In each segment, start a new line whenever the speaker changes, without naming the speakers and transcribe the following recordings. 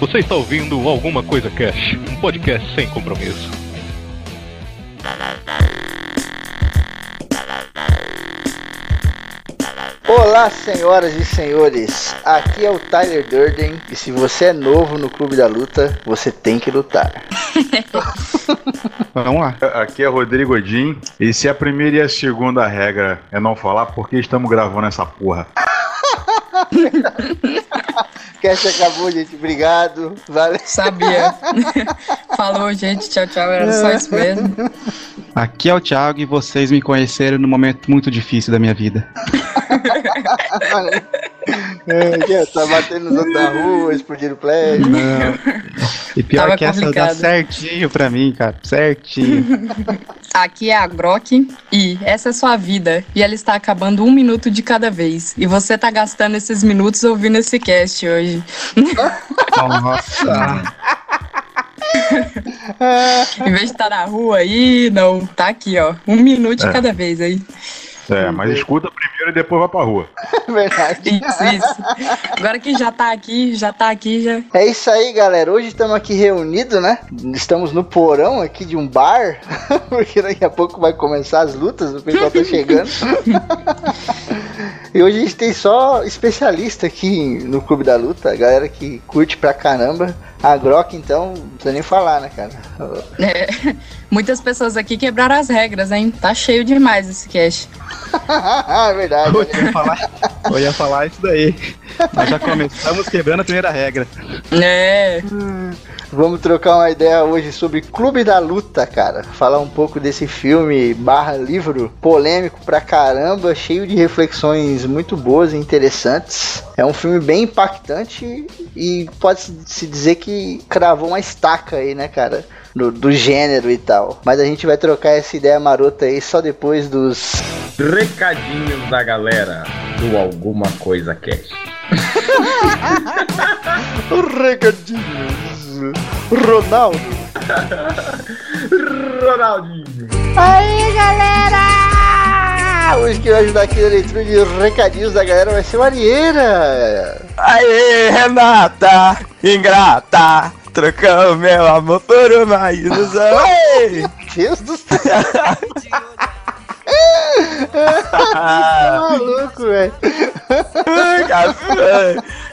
Você está ouvindo Alguma Coisa Cash, um podcast sem compromisso.
Olá, senhoras e senhores. Aqui é o Tyler Durden e se você é novo no Clube da Luta, você tem que lutar.
Vamos lá. Aqui é Rodrigo Odin. E se a primeira e a segunda regra é não falar, por que estamos gravando essa porra?
Cast acabou, gente. Obrigado. Valeu.
Sabia. Falou, gente. Tchau, tchau. Era só isso mesmo.
Aqui é o Thiago e vocês me conheceram num momento muito difícil da minha vida.
é, tá batendo nos outros da rua, explodindo prédio.
Não. E pior Tava que complicado. essa dá certinho pra mim, cara. Certinho.
Aqui é a Grok e essa é sua vida. E ela está acabando um minuto de cada vez. E você tá gastando esses minutos ouvindo esse cast hoje.
Nossa.
em vez de estar tá na rua aí, não, tá aqui, ó. Um minuto é. cada vez aí.
É, mas escuta primeiro e depois vai pra rua.
Verdade.
Isso, isso. Agora que já tá aqui, já tá aqui, já.
É isso aí, galera. Hoje estamos aqui reunidos, né? Estamos no porão aqui de um bar, porque daqui a pouco vai começar as lutas, o pessoal tá chegando. e hoje a gente tem só especialista aqui no Clube da Luta, galera que curte pra caramba. A Grok, então, não precisa nem falar, né, cara?
É, muitas pessoas aqui quebraram as regras, hein? Tá cheio demais esse cast.
é verdade.
Eu ia, falar, eu ia falar isso daí. Nós já começamos quebrando a primeira regra.
É.
Vamos trocar uma ideia hoje sobre Clube da Luta, cara. Falar um pouco desse filme barra livro polêmico pra caramba, cheio de reflexões muito boas e interessantes. É um filme bem impactante e pode-se dizer que cravou uma estaca aí, né, cara? Do, do, gênero e tal. Mas a gente vai trocar essa ideia marota aí só depois dos
recadinhos da galera do Alguma Coisa Cast.
recadinhos. Ronaldo.
Ronaldinho.
Aí, galera! Hoje que vai ajudar aqui na leitura de recadinhos da galera vai ser o Arieira.
Aê, Renata, ingrata, trocando meu amor por uma ilusão.
Deus do céu. maluco, velho.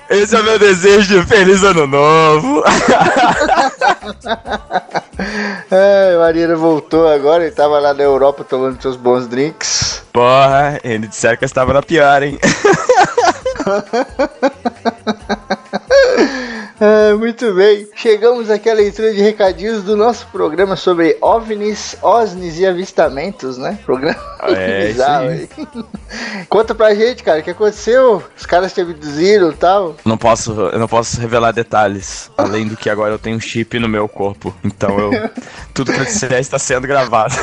Esse é o meu desejo de feliz ano novo.
é, Marina voltou agora, ele tava lá na Europa tomando seus bons drinks.
Porra, ele disseram que eu estava na pior, hein?
É, muito bem. Chegamos aqui à leitura de recadinhos do nosso programa sobre OVNIs, OSNIs e avistamentos, né? Programa
é, bizarro aí.
Conta pra gente, cara, o que aconteceu? Os caras te abduziram e tal?
Não posso, eu não posso revelar detalhes. Além do que agora eu tenho um chip no meu corpo. Então eu. tudo que eu disser está sendo gravado.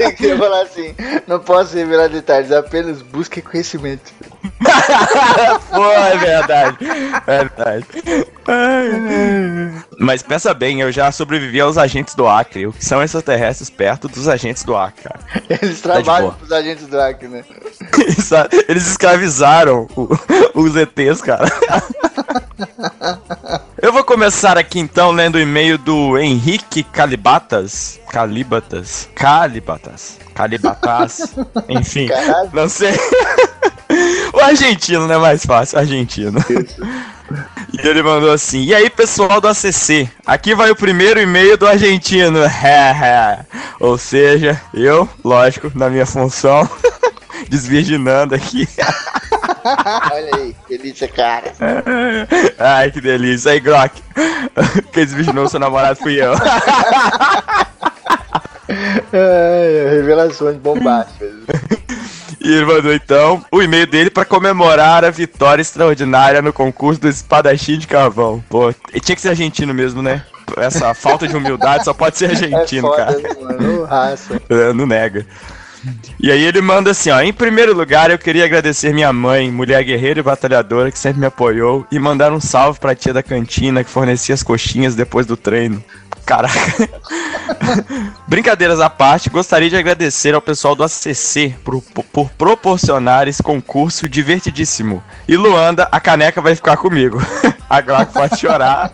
eu queria falar assim: não posso revelar detalhes, apenas busque conhecimento.
Pô, é verdade. É verdade. Mas pensa bem, eu já sobrevivi aos agentes do Acre. O que são extraterrestres perto dos agentes do Acre, cara?
Eles tá trabalham tá pros agentes do Acre, né?
Eles escravizaram os ETs, cara. Eu vou começar aqui então lendo o e-mail do Henrique Calibatas. Calibatas. Calibatas. Calibatas. Enfim, Caralho. não sei. o argentino, né? Mais fácil, argentino. E ele mandou assim: E aí, pessoal do ACC? Aqui vai o primeiro e-mail do argentino. Ou seja, eu, lógico, na minha função, desvirginando aqui.
Olha aí, delícia, cara.
Ai, que delícia. Aí, Grok, quem desvirginou seu namorado fui eu.
Ai, revelações bombásticas.
E ele mandou então o e-mail dele para comemorar a vitória extraordinária no concurso do espadachim de carvão. Pô, tinha que ser argentino mesmo, né? Essa falta de humildade só pode ser argentino, é foda, cara. Mano, raça. É, não nega. E aí ele manda assim, ó, em primeiro lugar eu queria agradecer minha mãe, mulher guerreira e batalhadora que sempre me apoiou e mandar um salve pra tia da cantina que fornecia as coxinhas depois do treino. Caraca. Brincadeiras à parte, gostaria de agradecer ao pessoal do ACC por, por proporcionar esse concurso divertidíssimo. E Luanda, a caneca vai ficar comigo. A pode chorar.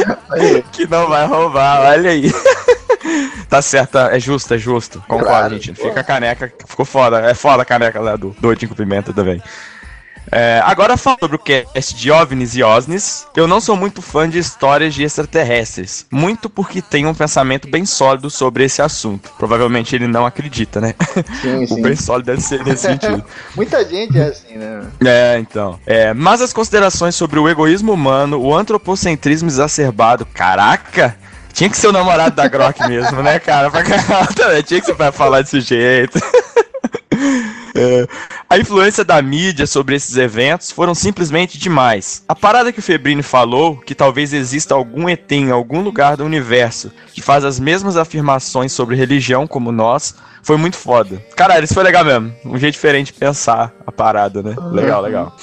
que não vai roubar, olha aí. tá certo, é justo, é justo. Concordo, claro. gente. Fica a caneca, ficou foda. É foda a caneca lá do Doidinho com Pimenta também. É, agora falando sobre o cast de OVNIs e OSNIs, eu não sou muito fã de histórias de extraterrestres, muito porque tenho um pensamento bem sólido sobre esse assunto. Provavelmente ele não acredita, né? Sim, sim. o bem sólido deve ser nesse sentido.
Muita gente é assim, né?
É, então. É, mas as considerações sobre o egoísmo humano, o antropocentrismo exacerbado, caraca! Tinha que ser o namorado da Grok mesmo, né, cara? Pra tinha que ser falar desse jeito. É, a influência da mídia sobre esses eventos foram simplesmente demais. A parada que o Febrini falou, que talvez exista algum ET em algum lugar do universo que faz as mesmas afirmações sobre religião como nós, foi muito foda. Caralho, isso foi legal mesmo. Um jeito diferente de pensar a parada, né? Legal, legal.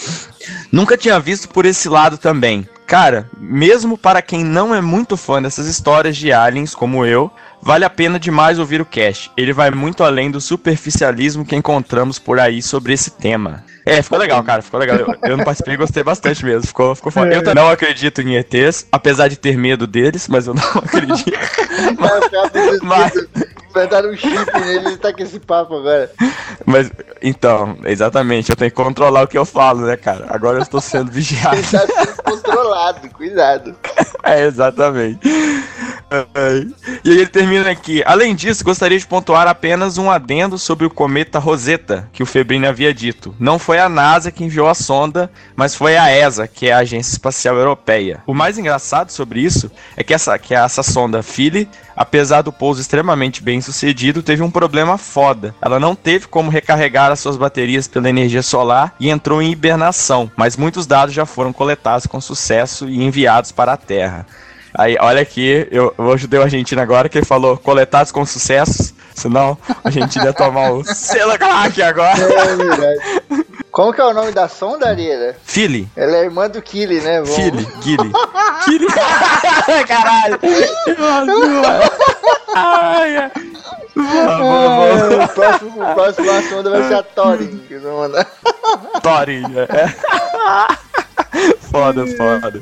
Nunca tinha visto por esse lado também. Cara, mesmo para quem não é muito fã dessas histórias de aliens como eu, vale a pena demais ouvir o cast. Ele vai muito além do superficialismo que encontramos por aí sobre esse tema. É, ficou legal, cara, ficou legal. Eu, eu não participei e gostei bastante mesmo. Ficou, ficou foda. Eu também não acredito em ETs, apesar de ter medo deles, mas eu não acredito.
mas, mas, Inventaram um chip nele, ele tá com esse papo agora.
Mas, então, exatamente, eu tenho que controlar o que eu falo, né, cara? Agora eu estou sendo vigiado.
ele tá sendo controlado, cuidado.
É, exatamente. E aí ele termina aqui. Além disso, gostaria de pontuar apenas um adendo sobre o cometa Rosetta, que o Febrini havia dito. Não foi a NASA que enviou a sonda, mas foi a ESA, que é a Agência Espacial Europeia. O mais engraçado sobre isso é que essa, que essa sonda Philly, apesar do pouso extremamente bem sucedido, teve um problema foda. Ela não teve como recarregar as suas baterias pela energia solar e entrou em hibernação, mas muitos dados já foram coletados com sucesso e enviados para a Terra. Aí, olha aqui, eu, eu ajudei o argentino agora que ele falou coletados com sucesso, senão a gente ia tomar o selo crack agora. É verdade.
Como que é o nome da sonda, Ariela?
Philly.
Ela é irmã do Kili, né?
Vamos... Philly, Gilly. Kili. Caralho.
Ai, ai. Ah, o próximo, o próximo sonda vai ser a Thorin. Que.
Thorin, é. foda, foda.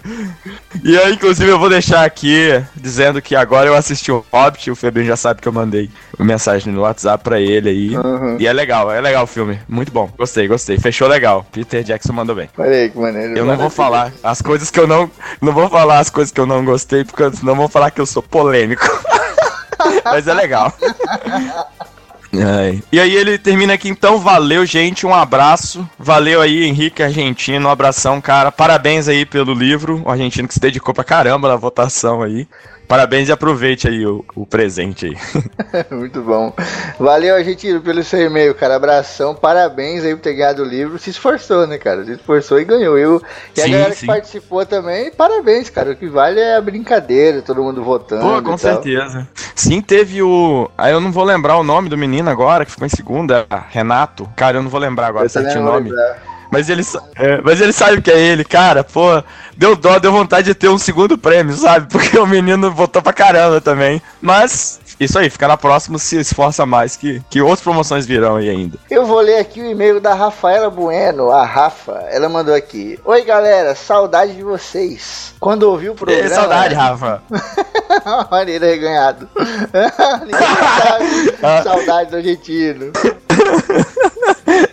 E aí, inclusive, eu vou deixar aqui dizendo que agora eu assisti o Hobbit, o Febrinho já sabe que eu mandei mensagem no WhatsApp pra ele aí. Uhum. E é legal, é legal o filme. Muito bom. Gostei, gostei. Fechou legal. Peter Jackson mandou bem.
Olha aí, que maneiro.
Eu não vou falar as coisas que eu não. Não vou falar as coisas que eu não gostei, porque senão vou falar que eu sou polêmico. Mas é legal. Ai. E aí ele termina aqui, então, valeu, gente, um abraço. Valeu aí, Henrique Argentino, um abração, cara. Parabéns aí pelo livro, o argentino que se dedicou pra caramba na votação aí. Parabéns e aproveite aí o, o presente aí.
Muito bom. Valeu, Argentino, pelo seu e-mail, cara. Abração, parabéns aí por ter ganhado o livro. Se esforçou, né, cara? Se esforçou e ganhou. Eu, e sim, a galera sim. que participou também, parabéns, cara. O que vale é a brincadeira, todo mundo votando.
Pô, com certeza. Sim, teve o. Aí eu não vou lembrar o nome do menino agora, que ficou em segunda. Renato. Cara, eu não vou lembrar agora certinho o nome. Lembrar. Mas ele, é, mas ele sabe que é ele, cara, pô, deu dó, deu vontade de ter um segundo prêmio, sabe? Porque o menino votou pra caramba também. Mas isso aí, fica na próxima, se esforça mais, que, que outras promoções virão aí ainda.
Eu vou ler aqui o e-mail da Rafaela Bueno, a Rafa. Ela mandou aqui: Oi galera, saudade de vocês. Quando ouvi o programa. É,
saudade, Rafa.
Olha ele reganhado. saudade do argentino.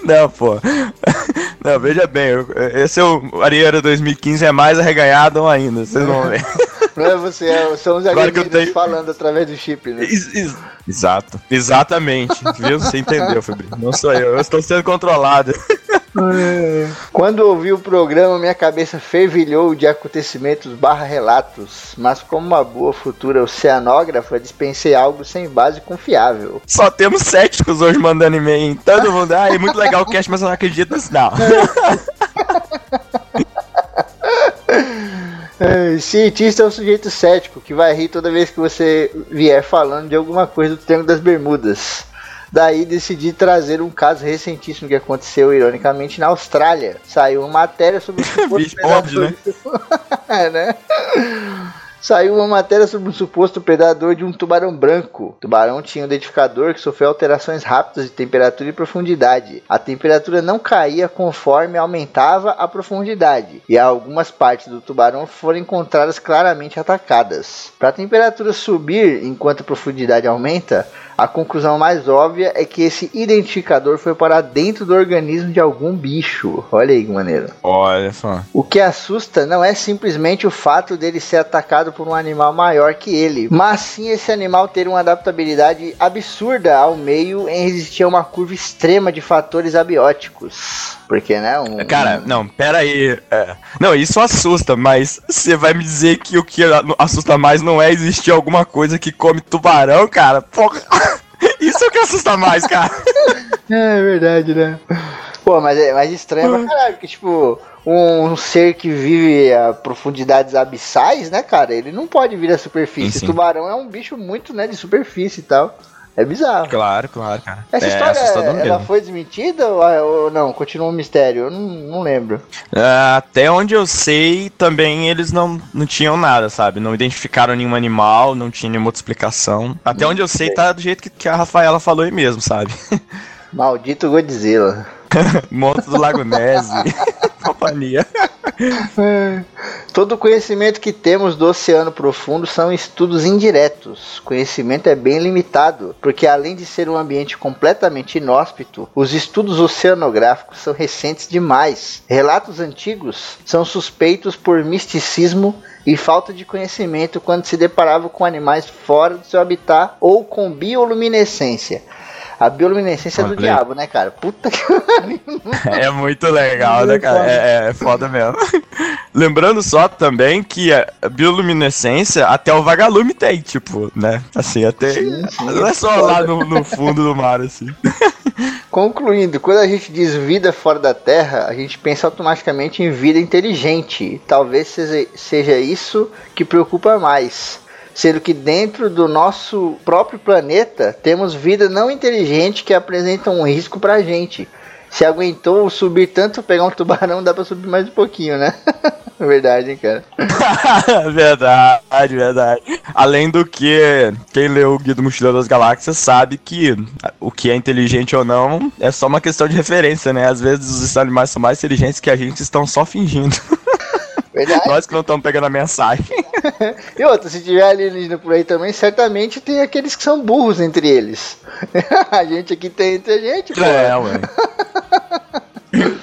Não, pô. Não, veja bem, esse é o Ariera 2015 é mais arreganhado ainda, vocês vão ver.
Não é você, é, são os alienígenas tenho... falando através do chip, né? Ex ex
exato, exatamente. Viu? Você entendeu, Fabrício? Não sou eu, eu estou sendo controlado.
Quando ouvi o programa, minha cabeça fervilhou de acontecimentos barra relatos, mas como uma boa futura oceanógrafa, dispensei algo sem base confiável.
Só temos céticos hoje mandando e-mail, todo mundo, ah, é muito legal o cast, mas eu não acredito nisso não.
É, cientista é um sujeito cético que vai rir toda vez que você vier falando de alguma coisa do Triângulo das Bermudas. Daí decidi trazer um caso recentíssimo que aconteceu, ironicamente, na Austrália. Saiu uma matéria sobre o
Óbvio, né?
é, né? saiu uma matéria sobre um suposto predador de um tubarão branco. O tubarão tinha um identificador que sofreu alterações rápidas de temperatura e profundidade. A temperatura não caía conforme aumentava a profundidade, e algumas partes do tubarão foram encontradas claramente atacadas. Para a temperatura subir enquanto a profundidade aumenta, a conclusão mais óbvia é que esse identificador foi para dentro do organismo de algum bicho. Olha aí que maneiro.
Olha só.
O que assusta não é simplesmente o fato dele ser atacado por um animal maior que ele, mas sim esse animal ter uma adaptabilidade absurda ao meio em resistir a uma curva extrema de fatores abióticos. Porque, né? Um,
Cara, não, pera aí. É. Não, isso assusta, mas você vai me dizer que o que assusta mais não é existir alguma coisa que come tubarão, cara? Porra. Isso é o que assusta mais, cara.
É verdade, né? Pô, mas é mais estranho pra caralho, porque, tipo, um ser que vive a profundidades abissais, né, cara? Ele não pode vir à superfície. Sim, sim. Tubarão é um bicho muito, né, de superfície e tal. É bizarro.
Claro, claro, cara.
Essa é história, ela foi desmentida ou, ou, não? Continua um mistério? Eu não, não lembro.
Uh, até onde eu sei, também eles não, não tinham nada, sabe? Não identificaram nenhum animal, não tinha nenhuma outra explicação. Até onde eu sei, tá do jeito que, que a Rafaela falou aí mesmo, sabe?
Maldito Godzilla.
Monstro do Lago Ness. companhia.
Todo o conhecimento que temos do oceano profundo são estudos indiretos. O conhecimento é bem limitado, porque além de ser um ambiente completamente inóspito, os estudos oceanográficos são recentes demais. Relatos antigos são suspeitos por misticismo e falta de conhecimento quando se deparava com animais fora do seu habitat ou com bioluminescência. A bioluminescência Olha. do diabo, né, cara? Puta que
É muito legal, né, cara? É, é, foda mesmo. Lembrando só também que a bioluminescência até o vagalume tem, tipo, né? Assim, até. Sim, sim, não é só lá no, no fundo do mar, assim.
Concluindo, quando a gente diz vida fora da Terra, a gente pensa automaticamente em vida inteligente. Talvez seja isso que preocupa mais sendo que dentro do nosso próprio planeta temos vida não inteligente que apresenta um risco pra gente. Se aguentou subir tanto, pegar um tubarão, dá pra subir mais um pouquinho, né? verdade, hein, cara.
verdade, verdade. Além do que, quem leu o Guia do Mochileiro das Galáxias sabe que o que é inteligente ou não é só uma questão de referência, né? Às vezes os animais são mais inteligentes que a gente estão só fingindo. Verdade. Nós que não estamos pegando a mensagem.
e outra, se tiver alienígena por aí também, certamente tem aqueles que são burros entre eles. a gente aqui tem entre a gente, pô. É, ué.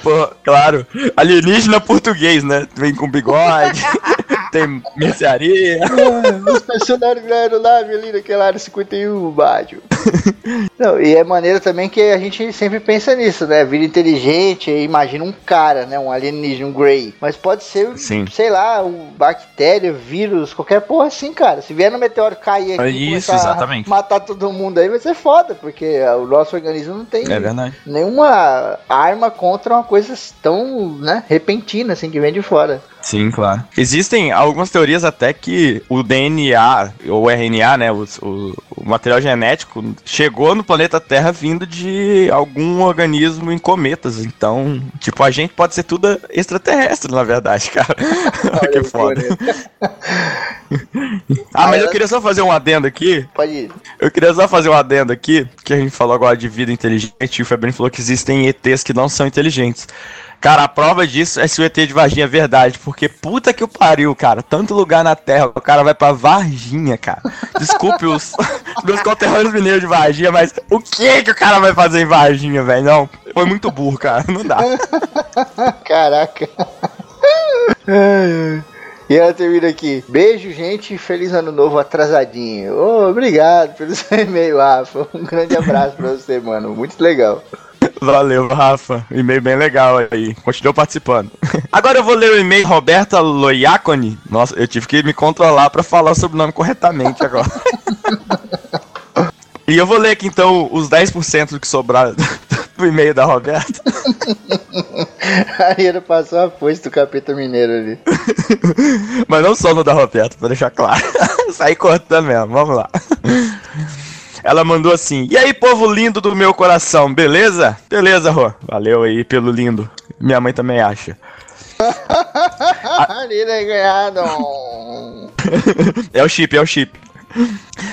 Pô, claro. Alienígena português, né? Vem com bigode tem mercearia.
É, os personagens da aeronave ali naquela área 51, baixo. Não, e é maneiro também que a gente sempre pensa nisso, né? Vida inteligente, imagina um cara, né? Um alienígena, um Grey. Mas pode ser, Sim. sei lá, um bactéria, vírus, qualquer porra assim, cara. Se vier no meteoro cair
aqui Isso, exatamente.
matar todo mundo aí, vai ser foda, porque o nosso organismo não tem
é
nenhuma arma contra uma coisa tão, né, repentina, assim, que vem de fora.
Sim, claro. Existem algumas teorias até que o DNA, ou RNA, né, o, o, o, material genético, chegou no planeta Terra vindo de algum organismo em cometas. Então, tipo, a gente pode ser tudo extraterrestre, na verdade, cara. que foda. ah, mas eu queria só fazer um adendo aqui.
Pode ir.
Eu queria só fazer um adendo aqui, que a gente falou agora de vida inteligente, e o Febrinho falou que existem ETs que não são inteligentes. Cara, a prova disso é se o ET de Varginha é verdade, porque puta que o pariu, cara. Tanto lugar na Terra, o cara vai pra Varginha, cara. Desculpe os meus conterrâneos mineiros de Varginha, mas o que que o cara vai fazer em Varginha, velho? Não, foi muito burro, cara. Não dá.
Caraca. E ela termina aqui. Beijo, gente. Feliz ano novo atrasadinho. Oh, obrigado pelo seu e-mail, Rafa. Um grande abraço pra você, mano. Muito legal.
Valeu, Rafa. E-mail bem legal aí. Continuou participando. Agora eu vou ler o e-mail Roberta Loiacone. Nossa, eu tive que me controlar para falar sobre o nome corretamente agora. e eu vou ler aqui então os 10% do que sobraram do e-mail da Roberta.
Aí ele passou a foice do capeta mineiro ali.
Mas não só no da Roberta, pra deixar claro. Saí cortando mesmo, vamos lá. Ela mandou assim: E aí, povo lindo do meu coração, beleza? Beleza, Rô. Valeu aí pelo lindo. Minha mãe também acha.
Ganhado.
é o chip, é o chip.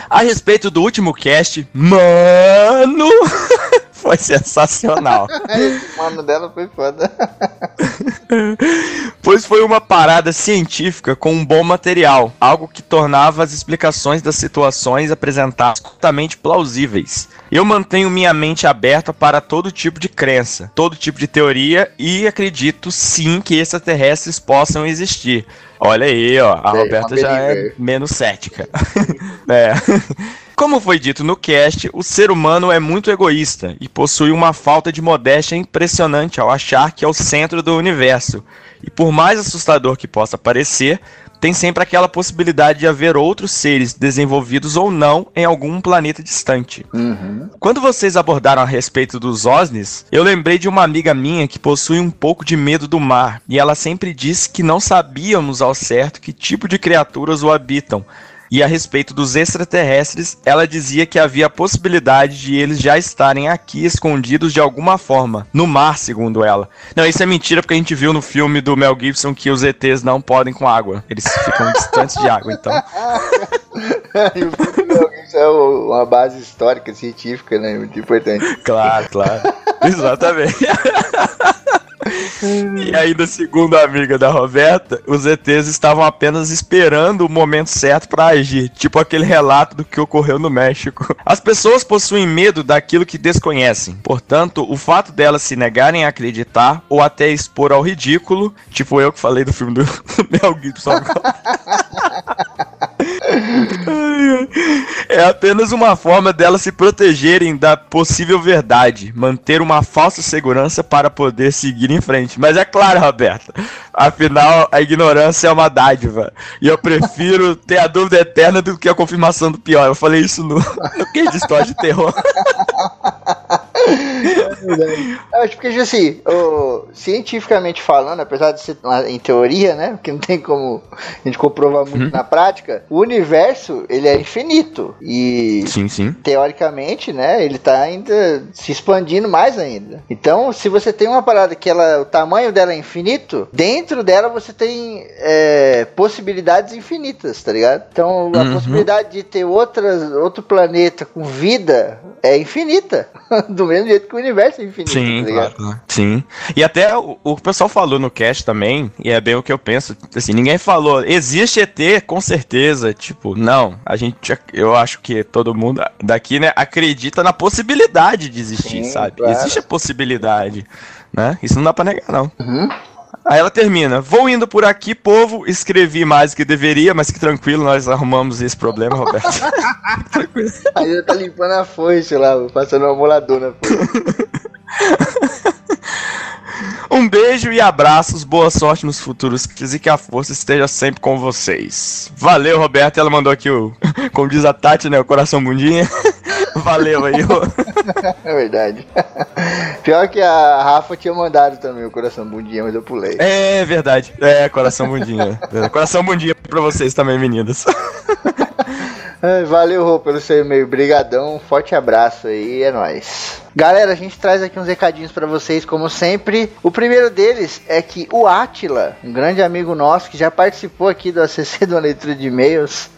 A respeito do último cast, mano, foi sensacional.
mano dela foi foda.
pois foi uma parada científica com um bom material, algo que tornava as explicações das situações apresentadas totalmente plausíveis. Eu mantenho minha mente aberta para todo tipo de crença, todo tipo de teoria e acredito sim que extraterrestres possam existir. Olha aí, ó, a Roberta já é menos cética. é. Como foi dito no cast, o ser humano é muito egoísta e possui uma falta de modéstia impressionante ao achar que é o centro do universo. E por mais assustador que possa parecer, tem sempre aquela possibilidade de haver outros seres desenvolvidos ou não em algum planeta distante. Uhum. Quando vocês abordaram a respeito dos OSNIs, eu lembrei de uma amiga minha que possui um pouco de medo do mar e ela sempre disse que não sabíamos ao certo que tipo de criaturas o habitam e a respeito dos extraterrestres, ela dizia que havia a possibilidade de eles já estarem aqui escondidos de alguma forma, no mar, segundo ela. Não, isso é mentira porque a gente viu no filme do Mel Gibson que os ETs não podem com água. Eles ficam distantes de água, então.
e o filme do Mel Gibson é uma base histórica, científica, né? Muito importante.
Claro, claro. Exatamente. e ainda, segundo a amiga da Roberta, os ETs estavam apenas esperando o momento certo para agir, tipo aquele relato do que ocorreu no México. As pessoas possuem medo daquilo que desconhecem, portanto, o fato delas se negarem a acreditar ou até expor ao ridículo, tipo eu que falei do filme do Mel Gibson. É apenas uma forma delas se protegerem da possível verdade, manter uma falsa segurança para poder seguir em frente. Mas é claro, Roberto, afinal a ignorância é uma dádiva. E eu prefiro ter a dúvida eterna do que a confirmação do pior. Eu falei isso no, que de história de terror.
É porque, assim, o, cientificamente falando, apesar de ser em teoria, né? Porque não tem como a gente comprovar muito uhum. na prática, o universo, ele é infinito. E,
sim, sim.
teoricamente, né? Ele tá ainda se expandindo mais ainda. Então, se você tem uma parada que ela, o tamanho dela é infinito, dentro dela você tem é, possibilidades infinitas, tá ligado? Então, a uhum. possibilidade de ter outras, outro planeta com vida é infinita. Do mesmo jeito que o universo é infinito.
Sim, tá claro. Sim. E até o, o pessoal falou no cast também, e é bem o que eu penso. Assim, ninguém falou, existe ET com certeza. Tipo, não. A gente, eu acho que todo mundo daqui, né, acredita na possibilidade de existir, Sim, sabe? Claro. Existe a possibilidade, né? Isso não dá pra negar, não. Uhum. Aí ela termina. Vou indo por aqui, povo. Escrevi mais do que deveria, mas que tranquilo, nós arrumamos esse problema, Roberto.
tranquilo. Aí ela tá limpando a foice lá, passando um amolador na foice.
Um beijo e abraços, boa sorte nos futuros e que a força esteja sempre com vocês. Valeu, Roberto. Ela mandou aqui o, como diz a Tati, né, o coração bundinha. Valeu aí,
É verdade. Pior que a Rafa tinha mandado também o coração bundinha, mas eu pulei.
É verdade. É, coração bundinha. coração bundinha pra vocês também, meninas.
Valeu, Rô, pelo seu e-mail. Brigadão, forte abraço aí, é nóis. Galera, a gente traz aqui uns recadinhos para vocês, como sempre. O primeiro deles é que o Atila, um grande amigo nosso que já participou aqui do ACC do leitura de e-mails,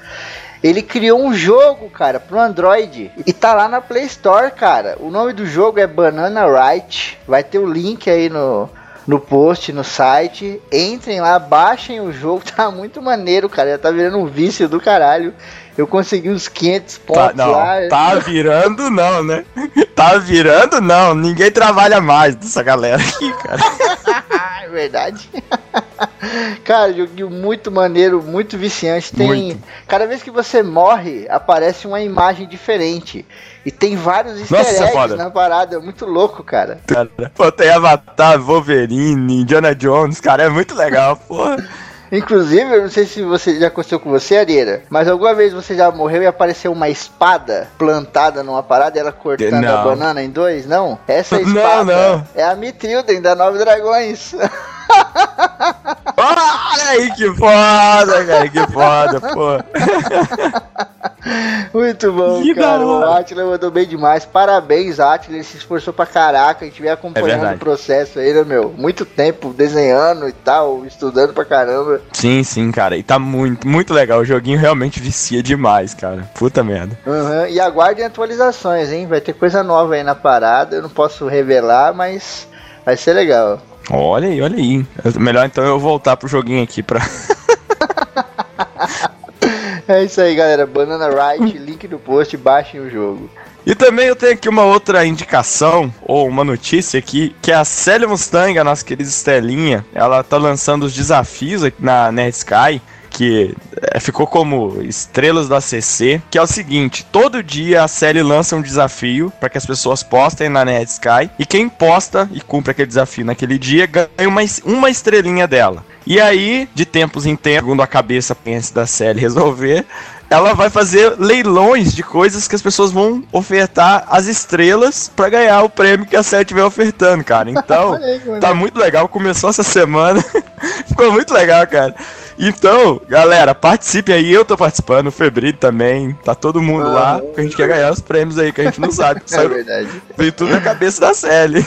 ele criou um jogo, cara, pro Android. E tá lá na Play Store, cara. O nome do jogo é Banana Right. Vai ter o link aí no, no post, no site. Entrem lá, baixem o jogo, tá muito maneiro, cara. Já tá virando um vício do caralho. Eu consegui uns 500 tá, pontos
tá, não,
lá.
Tá virando não, né? Tá virando não. Ninguém trabalha mais dessa galera aqui, cara.
é verdade. Cara, joguinho muito maneiro, muito viciante. Tem. Muito. Cada vez que você morre, aparece uma imagem diferente. E tem vários easter Nossa, eggs na parada, é muito louco, cara. cara.
Pô, tem Avatar, Wolverine, Indiana Jones, cara, é muito legal, porra.
Inclusive, eu não sei se você já aconteceu com você, Areira, mas alguma vez você já morreu e apareceu uma espada plantada numa parada e ela cortando não. a banana em dois? Não? Essa espada não, não. é a Mitrilden da Nove Dragões.
Olha aí que foda, cara, que foda, pô.
Muito bom, que cara. O Atila mandou bem demais. Parabéns, Atila. Ele se esforçou pra caraca. A gente vem acompanhando é o processo aí, né, meu? Muito tempo desenhando e tal, estudando pra caramba.
Sim, sim, cara. E tá muito, muito legal. O joguinho realmente vicia demais, cara. Puta merda.
Uhum. E aguardem atualizações, hein? Vai ter coisa nova aí na parada. Eu não posso revelar, mas vai ser legal.
Olha aí, olha aí. Melhor então eu voltar pro joguinho aqui pra.
É isso aí, galera. Banana Right, link no post, baixem o jogo.
E também eu tenho aqui uma outra indicação, ou uma notícia aqui, que é a Célia Mustang, a nossa querida Estelinha, ela tá lançando os desafios aqui na Nerd Sky, que é, ficou como Estrelas da CC, que é o seguinte: todo dia a série lança um desafio para que as pessoas postem na Nerd Sky, e quem posta e cumpre aquele desafio naquele dia ganha uma, uma estrelinha dela. E aí, de tempos em tempos, segundo a cabeça pense da série resolver, ela vai fazer leilões de coisas que as pessoas vão ofertar as estrelas para ganhar o prêmio que a série estiver ofertando, cara. Então, tá muito legal. Começou essa semana. Ficou muito legal, cara. Então, galera, participe aí. Eu tô participando, o Febril também. Tá todo mundo ah, lá. Porque a gente quer ganhar os prêmios aí que a gente não sabe.
é verdade.
Vem tudo na cabeça da série.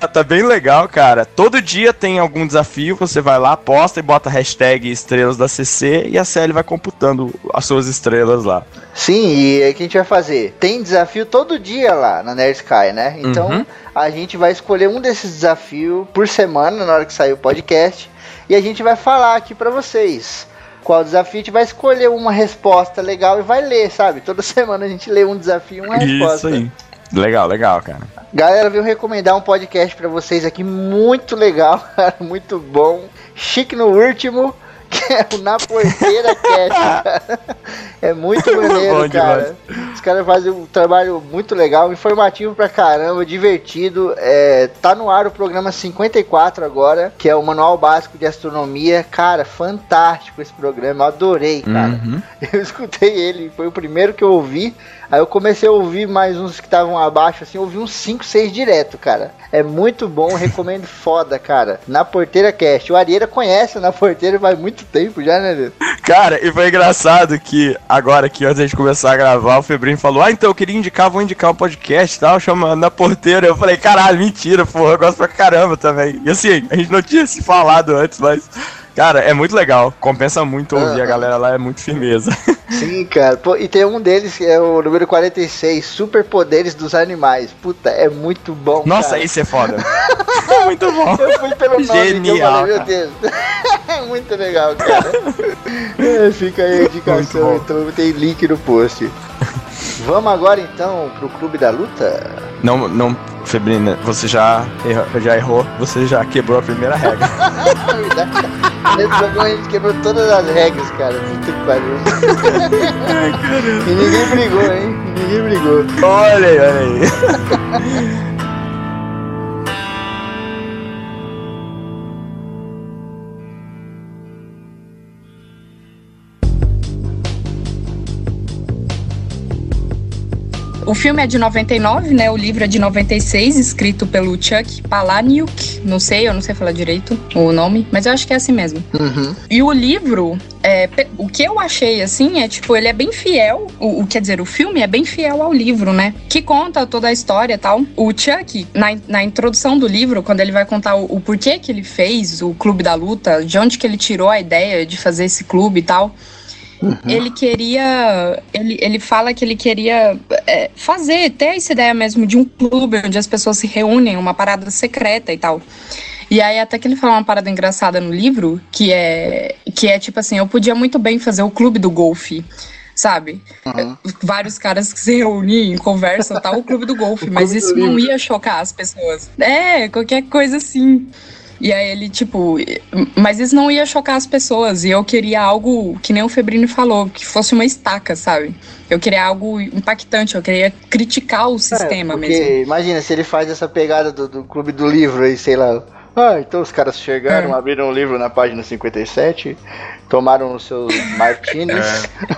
tá bem legal, cara. Todo dia tem algum desafio, você vai lá, posta e bota hashtag estrelas da CC e a série vai computando as suas estrelas lá.
Sim, e o que a gente vai fazer? Tem desafio todo dia lá na Nerd Sky, né? Então uhum. a gente vai escolher um desses desafios por semana na hora que sair o podcast e a gente vai falar aqui para vocês qual desafio, a gente vai escolher uma resposta legal e vai ler, sabe? Toda semana a gente lê um desafio e uma resposta. Isso aí.
Legal, legal, cara.
Galera, veio recomendar um podcast para vocês aqui muito legal, cara, muito bom. Chique no último que é o Na Porteira Cast, É muito maneiro, cara. Os caras fazem um trabalho muito legal, informativo pra caramba, divertido. É, tá no ar o programa 54 agora, que é o Manual Básico de Astronomia. Cara, fantástico esse programa, eu adorei, cara. Uhum. Eu escutei ele, foi o primeiro que eu ouvi. Aí eu comecei a ouvir mais uns que estavam abaixo, assim, ouvi uns 5, 6 direto, cara. É muito bom, recomendo foda, cara. Na Porteira Cast. O Arieira conhece Na Porteira faz muito tempo já, né, Lito?
Cara, e foi engraçado que agora que antes de começar a gravar, o Febrinho falou: Ah, então eu queria indicar, vou indicar um podcast e tal, chama Na Porteira. Eu falei, caralho, mentira, porra, eu gosto pra caramba também. E assim, a gente não tinha se falado antes, mas Cara, é muito legal. Compensa muito ouvir. A galera lá é muito firmeza.
Sim, cara. Pô, e tem um deles que é o número 46, Superpoderes dos Animais. Puta, é muito bom.
Nossa,
cara.
isso é foda. é muito bom.
Eu fui pelo nome Genial, falei, meu Deus. muito legal, cara. É, fica aí a indicação, então tem link no post. Vamos agora então pro Clube da Luta?
Não, não, Febrina, você já errou, já errou, você já quebrou a primeira regra.
Nesse jogo a gente quebrou todas as regras, cara. Puta que pariu. e ninguém brigou, hein? Ninguém brigou.
Olha aí, olha aí.
O filme é de 99, né? O livro é de 96, escrito pelo Chuck Palahniuk. Não sei, eu não sei falar direito o nome, mas eu acho que é assim mesmo.
Uhum.
E o livro, é, o que eu achei, assim, é tipo, ele é bem fiel. O, o, quer dizer, o filme é bem fiel ao livro, né? Que conta toda a história e tal. O Chuck, na, na introdução do livro, quando ele vai contar o, o porquê que ele fez o Clube da Luta, de onde que ele tirou a ideia de fazer esse clube e tal. Uhum. Ele queria. Ele, ele fala que ele queria é, fazer, ter essa ideia mesmo de um clube onde as pessoas se reúnem, uma parada secreta e tal. E aí até que ele fala uma parada engraçada no livro, que é que é tipo assim, eu podia muito bem fazer o clube do golfe, sabe? Uhum. Vários caras que se reúnem, conversam, tal, o clube do golfe, mas isso não ia chocar as pessoas. É, qualquer coisa assim. E aí ele, tipo, mas isso não ia chocar as pessoas. E eu queria algo, que nem o Febrini falou, que fosse uma estaca, sabe? Eu queria algo impactante, eu queria criticar o sistema é, porque, mesmo.
Imagina se ele faz essa pegada do, do clube do livro aí, sei lá. Ah, então os caras chegaram, é. abriram um livro na página 57, tomaram os seus martinis. É.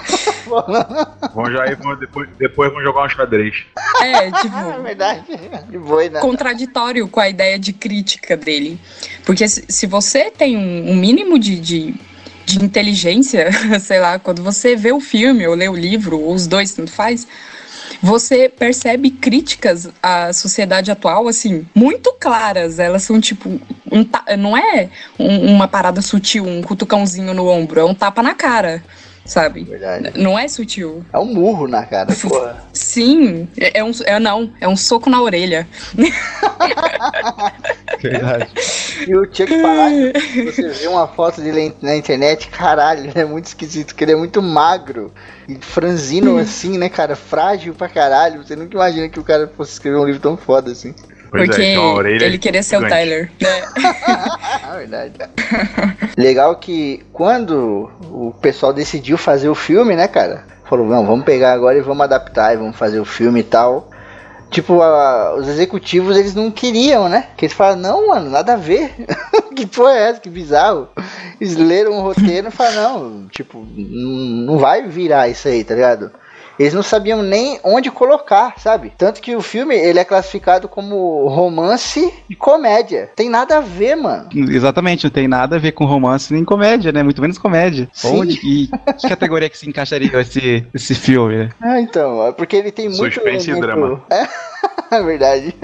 vão já ir, depois, depois vão jogar um xadrez.
É, tipo. é
verdade. De boi, né?
Contraditório com a ideia de crítica dele. Porque se, se você tem um, um mínimo de, de de inteligência, sei lá, quando você vê o filme ou lê o livro, ou os dois, tanto faz, você percebe críticas à sociedade atual, assim, muito claras. Elas são tipo. Um não é um, uma parada sutil, um cutucãozinho no ombro, é um tapa na cara sabe? Verdade. Não é sutil.
É um murro na cara, porra.
Sim, é, é um, é, não, é um soco na orelha.
Verdade. E o Chuck Palahniuk, você vê uma foto dele na internet, caralho, ele é muito esquisito, porque ele é muito magro e franzino assim, né, cara? Frágil pra caralho. Você nunca imagina que o cara fosse escrever um livro tão foda assim.
Pois Porque é, ele queria ser gigante. o Tyler, né?
Verdade. Legal que quando o pessoal decidiu fazer o filme, né, cara? Falou, não, vamos pegar agora e vamos adaptar e vamos fazer o filme e tal. Tipo, a, os executivos eles não queriam, né? Que eles falaram, não, mano, nada a ver. que porra é essa? Que bizarro. Eles leram o roteiro e falaram, não, tipo, não vai virar isso aí, tá ligado? Eles não sabiam nem onde colocar, sabe? Tanto que o filme ele é classificado como romance e comédia. Tem nada a ver, mano.
Exatamente, não tem nada a ver com romance nem comédia, né? Muito menos comédia. Sim. Onde e que categoria que se encaixaria esse, esse filme? Né?
Ah, então, é porque ele tem muito
suspense e drama.
É. É verdade.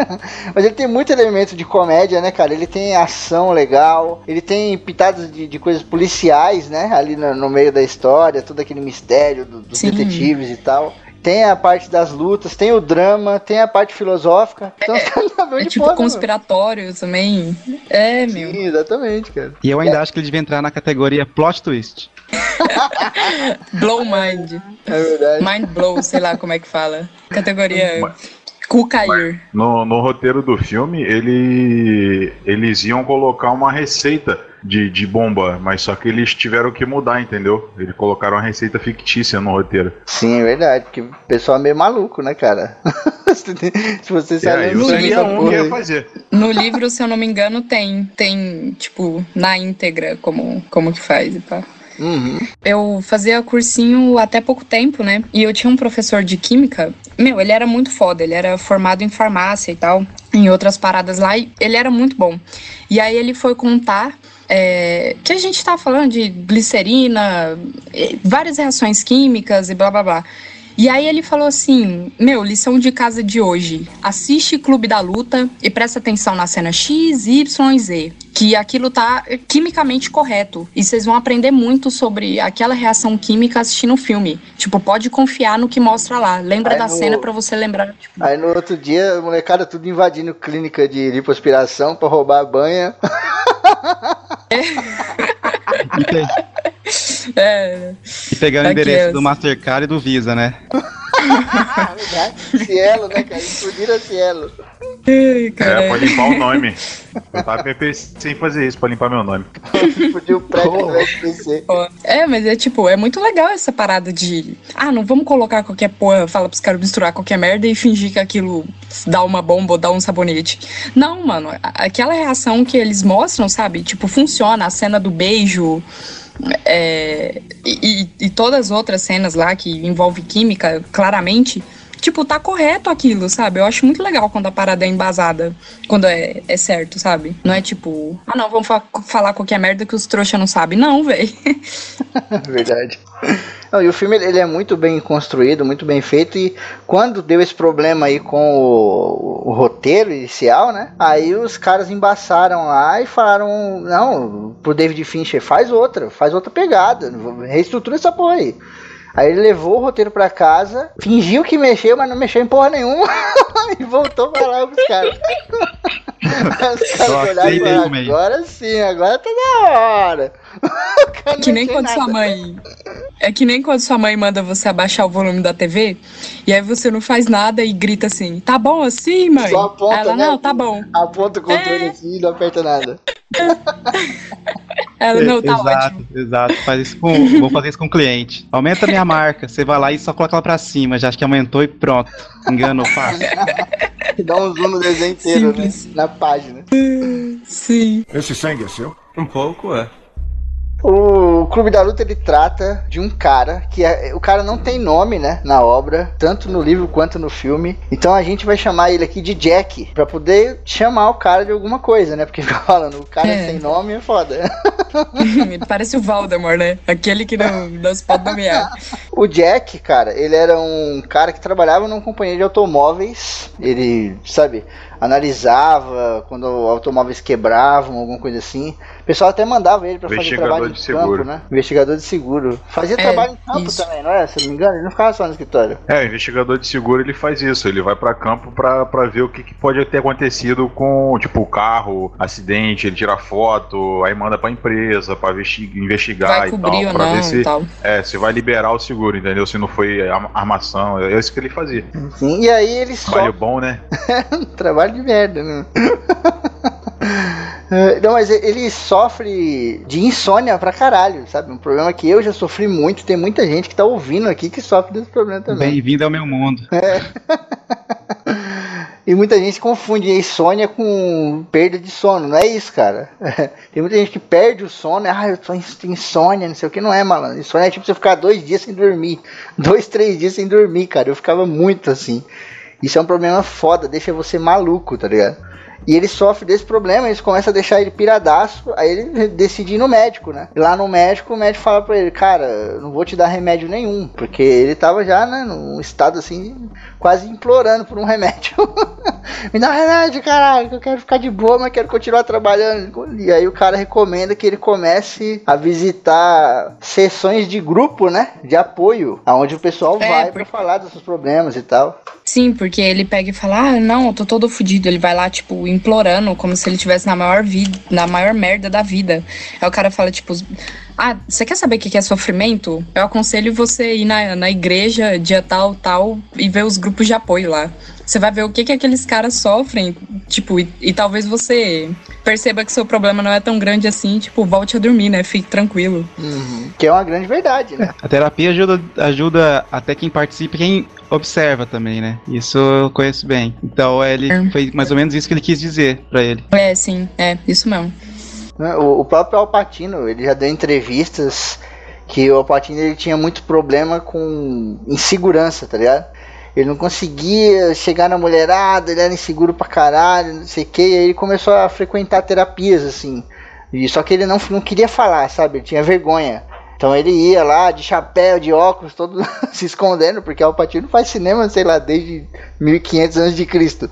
Mas ele tem muito elemento de comédia, né, cara? Ele tem ação legal, ele tem pitadas de, de coisas policiais, né? Ali no, no, meio da história, todo aquele mistério do, dos Sim. detetives e tal. Tem a parte das lutas, tem o drama, tem a parte filosófica. Então é,
tá é tipo porra, conspiratório mano. também. É, meu. Sim,
exatamente, cara.
E eu ainda é. acho que ele devia entrar na categoria plot twist.
blow mind. É verdade. Mind blow, sei lá como é que fala. Categoria. Cucair.
No, no roteiro do filme, ele, eles iam colocar uma receita de, de bomba, mas só que eles tiveram que mudar, entendeu? Eles colocaram uma receita fictícia no roteiro.
Sim, é verdade, porque o pessoal é meio maluco, né, cara? se você sabe,
é, eu seria um que ia fazer.
No livro, se eu não me engano, tem, tem, tipo, na íntegra como, como que faz e pá. Uhum. Eu fazia cursinho até pouco tempo, né? E eu tinha um professor de química. Meu, ele era muito foda. Ele era formado em farmácia e tal, em outras paradas lá. E ele era muito bom. E aí ele foi contar é, que a gente tá falando de glicerina, várias reações químicas e blá blá blá. E aí ele falou assim: Meu, lição de casa de hoje. Assiste Clube da Luta e presta atenção na cena X, Y e Z. Que aquilo tá quimicamente correto. E vocês vão aprender muito sobre aquela reação química assistindo o filme. Tipo, pode confiar no que mostra lá. Lembra aí da no... cena para você lembrar. Tipo...
Aí no outro dia, a molecada tudo invadindo clínica de lipoaspiração para roubar a banha. É.
É. E pegar o endereço do Mastercard e do Visa, né?
Cielo, né, cara? Explodiram Cielo.
Ai, é, pode limpar o nome. Eu tava sem fazer isso, pra limpar meu nome.
Explodiu o prédio do SPC.
É, mas é tipo, é muito legal essa parada de. Ah, não vamos colocar qualquer porra, fala pros caras misturar qualquer merda e fingir que aquilo dá uma bomba ou dá um sabonete. Não, mano, aquela reação que eles mostram, sabe? Tipo, funciona. A cena do beijo é, e, e, todas as outras cenas lá que envolve química, claramente, tipo, tá correto aquilo, sabe? Eu acho muito legal quando a parada é embasada, quando é, é certo, sabe? Não é tipo, ah não, vamos fa falar qualquer merda que os trouxa não sabem. Não, velho.
Verdade. Não, e o filme ele é muito bem construído, muito bem feito. E quando deu esse problema aí com o, o, roteiro inicial, né? Aí os caras embaçaram lá e falaram: Não, pro David Fincher, faz outra, faz outra pegada, reestrutura essa porra aí. Aí ele levou o roteiro pra casa, fingiu que mexeu, mas não mexeu em porra nenhuma. e voltou pra lá pros caras. Os caras olharam e falaram, agora sim, agora tá na hora.
que nem quando nada. sua mãe. É que nem quando sua mãe manda você abaixar o volume da TV, e aí você não faz nada e grita assim, tá bom assim, mãe? Só aponta, Ela, né? não, tá bom.
Aponta o controle é... assim e não aperta nada.
Ela não tá
exato,
ótimo.
Exato, faz isso com, vou fazer isso com o cliente. Aumenta a minha marca, você vai lá e só coloca ela pra cima, já acho que aumentou e pronto. Engano fácil.
Dá um zoom no desenho inteiro, né? Na página.
Sim.
Esse sangue é seu?
Um pouco, é.
O Clube da Luta ele trata de um cara que é, o cara não tem nome, né, na obra, tanto no livro quanto no filme. Então a gente vai chamar ele aqui de Jack para poder chamar o cara de alguma coisa, né? Porque fica falando, o cara
É.
sem nome é foda.
Ele parece o Valdemar, né? Aquele que não, não se pode nomear.
O Jack, cara, ele era um cara que trabalhava numa companhia de automóveis. Ele, sabe, analisava quando automóveis quebravam, alguma coisa assim. O pessoal até mandava ele pra fazer trabalho
de
de campo,
seguro.
né? Investigador de seguro. Fazia
É,
trabalho em campo
isso.
também, não é? Se eu não me engano, ele não ficava só no escritório.
É, o investigador de seguro ele faz isso, ele vai pra campo pra, pra ver o que, que pode ter acontecido com, tipo, o carro, acidente, ele tira foto, aí manda pra empresa pra investi- investigar
Vai
e tal,
não
ver se, é, se vai liberar o seguro, entendeu? Se não foi armação, é isso que ele fazia.
Sim, e aí ele só
Trabalho bom, né?
Trabalho de merda, né? É, Não, mas ele sofre de insônia pra caralho, sabe? Um problema que eu já sofri muito. Tem muita gente que tá ouvindo aqui que sofre desse problema também.
Bem-vindo ao meu mundo.
E muita gente confunde insônia com perda de sono. Não é isso, cara. Tem muita gente que perde o sono. Ah, eu tô insônia, não sei o que. Não é, malandro. Insônia é tipo você ficar dois dias sem dormir. Dois, três dias sem dormir, cara. Eu ficava muito assim. Isso é um problema foda. Deixa você maluco, tá ligado? E ele sofre desse problema, isso começa a deixar ele piradaço, aí ele decide ir no médico, né? Lá no médico, o médico fala pra ele, cara, não vou te dar remédio nenhum, porque ele tava já, né, num estado assim, quase implorando por um remédio. Me dá um remédio, caralho, que eu quero ficar de boa, mas quero continuar trabalhando. E aí o cara recomenda que ele comece a visitar sessões de grupo, né, de apoio, aonde o pessoal
É,
vai
porque-
pra falar dos seus problemas e tal.
Sim, porque ele pega e fala, ah, não, eu tô todo fudido. Ele vai lá, tipo, implorando, como se ele tivesse na maior vida, na maior merda da vida. Aí o cara fala, tipo, ah, você quer saber o que que é sofrimento? Eu aconselho você ir na, na igreja, dia tal, tal, e ver os grupos de apoio lá. Você vai ver o que que aqueles caras sofrem, tipo, e, e talvez você perceba que seu problema não é tão grande assim, tipo, volte a dormir, né? Fique tranquilo.
Que é uma grande verdade, né?
A terapia ajuda, ajuda até quem participa e quem observa também, né? Isso eu conheço bem. Então ele
É.
foi mais ou menos isso que ele quis dizer pra ele.
É, sim, é, isso mesmo.
Né, O, o próprio Alpatino, ele já deu entrevistas que o Alpatino ele tinha muito problema com insegurança, tá ligado? Ele não conseguia chegar na mulherada, ele era inseguro pra caralho, não sei o que, e aí ele começou a frequentar terapias, assim. E, só que ele não, não queria falar, sabe? Ele tinha vergonha. Então ele ia lá de chapéu, de óculos, todo se escondendo, porque Alpatino faz cinema, sei lá, desde 1500 anos de Cristo.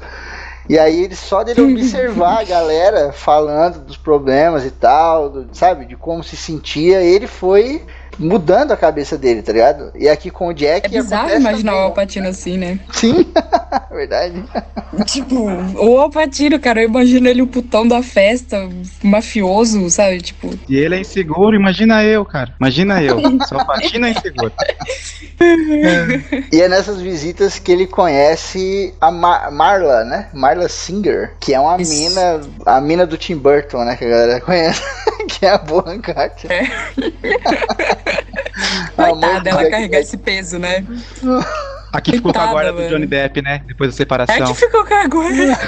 E aí ele só dele observar a galera falando dos problemas e tal, do- sabe, de como se sentia, ele foi mudando a cabeça dele, tá ligado? E aqui com o Jack
É bizarro imaginar o
também, né?
Alpatino assim, né?
Sim, verdade.
Tipo, o Alpatino, cara, eu imagino ele o putão da festa, mafioso, sabe? Tipo,
E ele é inseguro, imagina eu, cara. Imagina eu. Só patina é inseguro.
E é nessas visitas que ele conhece a Ma- Marla, né? Marla Singer, que é uma
Isso.
mina, a mina do Tim Burton, né? Que a galera conhece, que é a Boa Carter.
É. Coitada,
do
ela
Jack
carregar esse peso, né?
Aqui ficou com a guarda do
velho.
Johnny Depp, né? Depois da
É
separação.
que ficou com a agora.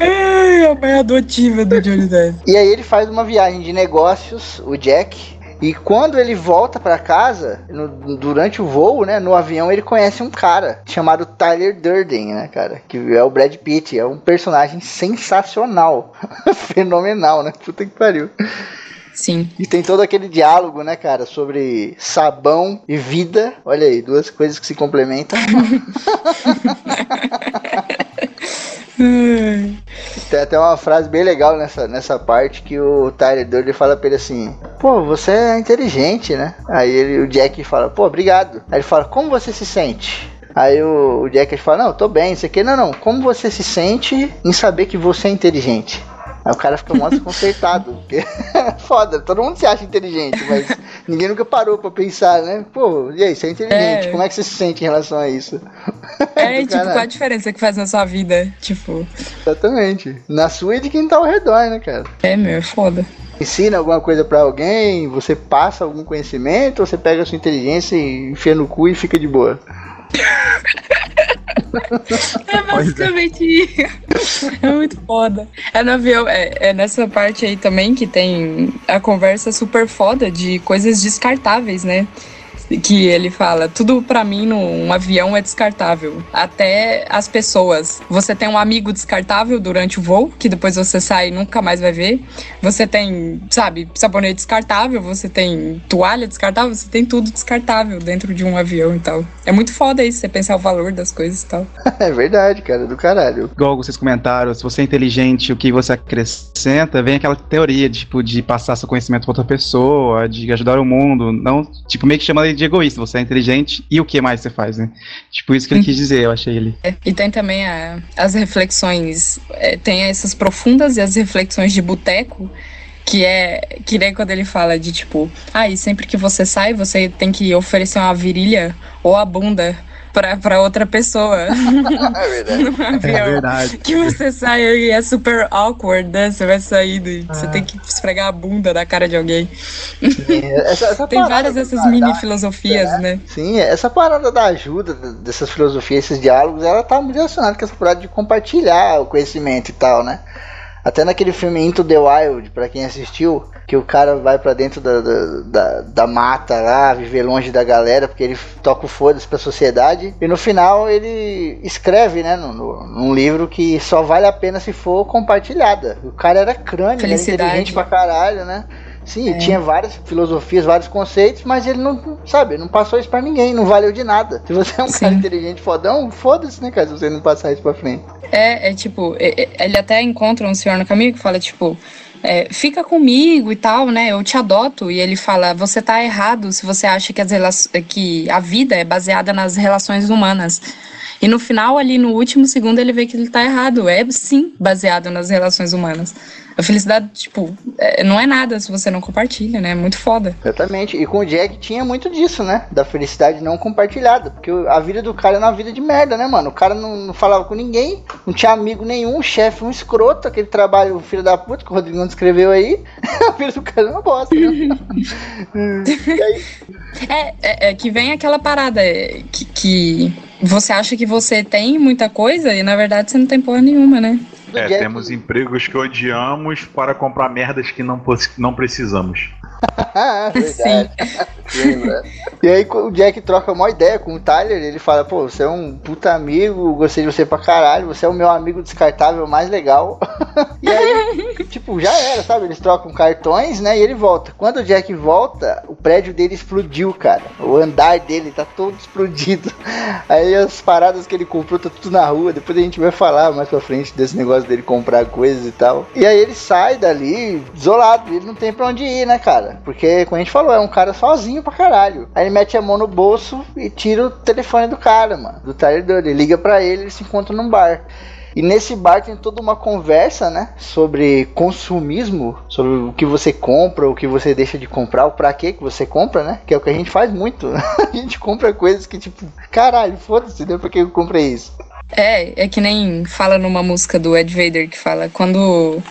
Ai, a mãe adotiva do Johnny Depp.
E aí ele faz uma viagem de negócios, o Jack. E quando ele volta pra casa, no- durante o voo, né, no avião, ele conhece um cara chamado Tyler Durden, né, cara, que é o Brad Pitt, é um personagem sensacional, fenomenal, né, puta que pariu.
Sim.
E tem todo aquele diálogo, né, cara, sobre sabão e vida. Olha aí, duas coisas que se complementam. Tem até uma frase bem legal nessa, nessa parte que o Tyler Durden fala pra ele assim: Pô, você é inteligente, né? Aí ele, o Jack fala: Pô, obrigado. Aí ele fala: Como você se sente? Aí o, o Jack fala: Não, tô bem, isso aqui. Não, não. Como você se sente em saber que você é inteligente? Aí o cara fica mó desconcertado. Porque foda, todo mundo se acha inteligente, mas ninguém nunca parou pra pensar, né? Pô, e aí, você é inteligente,
É.
como é que você se sente em relação a isso?
É, tipo, qual a diferença que faz na sua vida? Tipo,
Exatamente. Na sua e de quem tá ao redor, né, cara?
é, meu, é foda.
ensina alguma coisa pra alguém, você passa algum conhecimento, ou você pega a sua inteligência e enfia no cu e fica de boa.
É basicamente isso. É muito foda. É no avião, é, é nessa parte aí também que tem a conversa super foda de coisas descartáveis, né? Que ele fala: tudo para mim num avião é descartável, até as pessoas. Você tem um amigo descartável durante o voo, que depois você sai e nunca mais vai ver. Você tem, sabe, sabonete descartável, você tem toalha descartável, você tem tudo descartável dentro de um avião e tal. É muito foda isso, você pensar o valor das coisas e tal.
é verdade, cara, do caralho.
Igual vocês comentaram, se você é inteligente, o que você acrescenta, vem aquela teoria, tipo, de passar seu conhecimento pra outra pessoa, de ajudar o mundo, não, tipo, meio que chama de egoísta, você é inteligente e o que mais você faz, né? Tipo, isso que ele quis dizer, eu achei ele.
É, e tem também a, as reflexões, é, tem essas profundas e as reflexões de boteco, que é que nem quando ele fala de tipo, ah, e sempre que você sai, você tem que oferecer uma virilha ou a bunda pra outra pessoa.
É verdade.
no avião.
É verdade.
Que você sai e é super awkward, né? Você vai saindo e você tem que esfregar a bunda da cara de alguém.
Essa, essa
Tem várias dessas
da-
mini filosofias, né?
Sim, essa parada da ajuda dessas filosofias, esses diálogos, ela tá muito relacionada com essa parada de compartilhar o conhecimento e tal, né? Até naquele filme Into the Wild, pra quem assistiu, que o cara vai pra dentro da, da, da, mata lá, viver longe da galera, porque ele toca o foda-se pra sociedade, e no final ele escreve, né, no- num livro que só vale a pena se for compartilhada. O cara era crânio, ele era inteligente pra caralho, né? Sim,
É.
tinha várias filosofias, vários conceitos, mas ele não, sabe, não passou isso pra ninguém, não valeu de nada. Se você é um cara
Sim.
inteligente fodão, foda-se, né, cara, se você não passar isso pra frente.
É, é tipo, ele até encontra um senhor no caminho que fala, tipo, é, fica comigo e tal, né? Eu te adoto. E ele fala, você tá errado se você acha que, as que a vida é baseada nas relações humanas. E no final, ali no último segundo, ele vê que ele tá errado. É sim baseado nas relações humanas. A felicidade, tipo, é- não é nada se você não compartilha, né? É muito foda.
Exatamente. E com o Jack tinha muito disso, né? Da felicidade não compartilhada. Porque a vida do cara era uma vida de merda, né, mano? O cara não, não falava com ninguém, não tinha amigo nenhum, chefe um escroto, aquele trabalho filho da puta que o Rodrigo descreveu aí. a vida do cara é uma bosta, né?
É, é, é que vem aquela parada é, que, que você acha que você tem muita coisa e na verdade você não tem porra nenhuma, né?
É,
Jack-
temos empregos que odiamos para comprar merdas que não, não precisamos.
Verdade. Lembra? E aí o Jack troca uma ideia com o Tyler, ele fala, pô, você é um puta amigo, gostei de você pra caralho, você é o meu amigo descartável mais legal. e aí, tipo, já era, sabe? Eles trocam cartões, né? E ele volta. Quando o Jack volta, o prédio dele explodiu, cara. O andar dele tá todo explodido. Aí as paradas que ele comprou tá tudo na rua. Depois a gente vai falar mais pra frente desse negócio dele comprar coisas e tal. E aí ele sai dali isolado. Ele não tem pra onde ir, né, cara? Porque, como a gente falou, é um cara sozinho pra caralho. Aí ele mete a mão no bolso e tira o telefone do cara, mano. Do Durden. Ele liga pra ele, eles se encontram num bar. E nesse bar tem toda uma conversa, né? Sobre consumismo, sobre o que você compra, o que você deixa de comprar, o pra que que você compra, né? Que é o que a gente faz muito. a gente compra coisas que, tipo, caralho, foda-se, né? Por que eu comprei isso?
É, é que nem fala numa música do Ed Vader que fala quando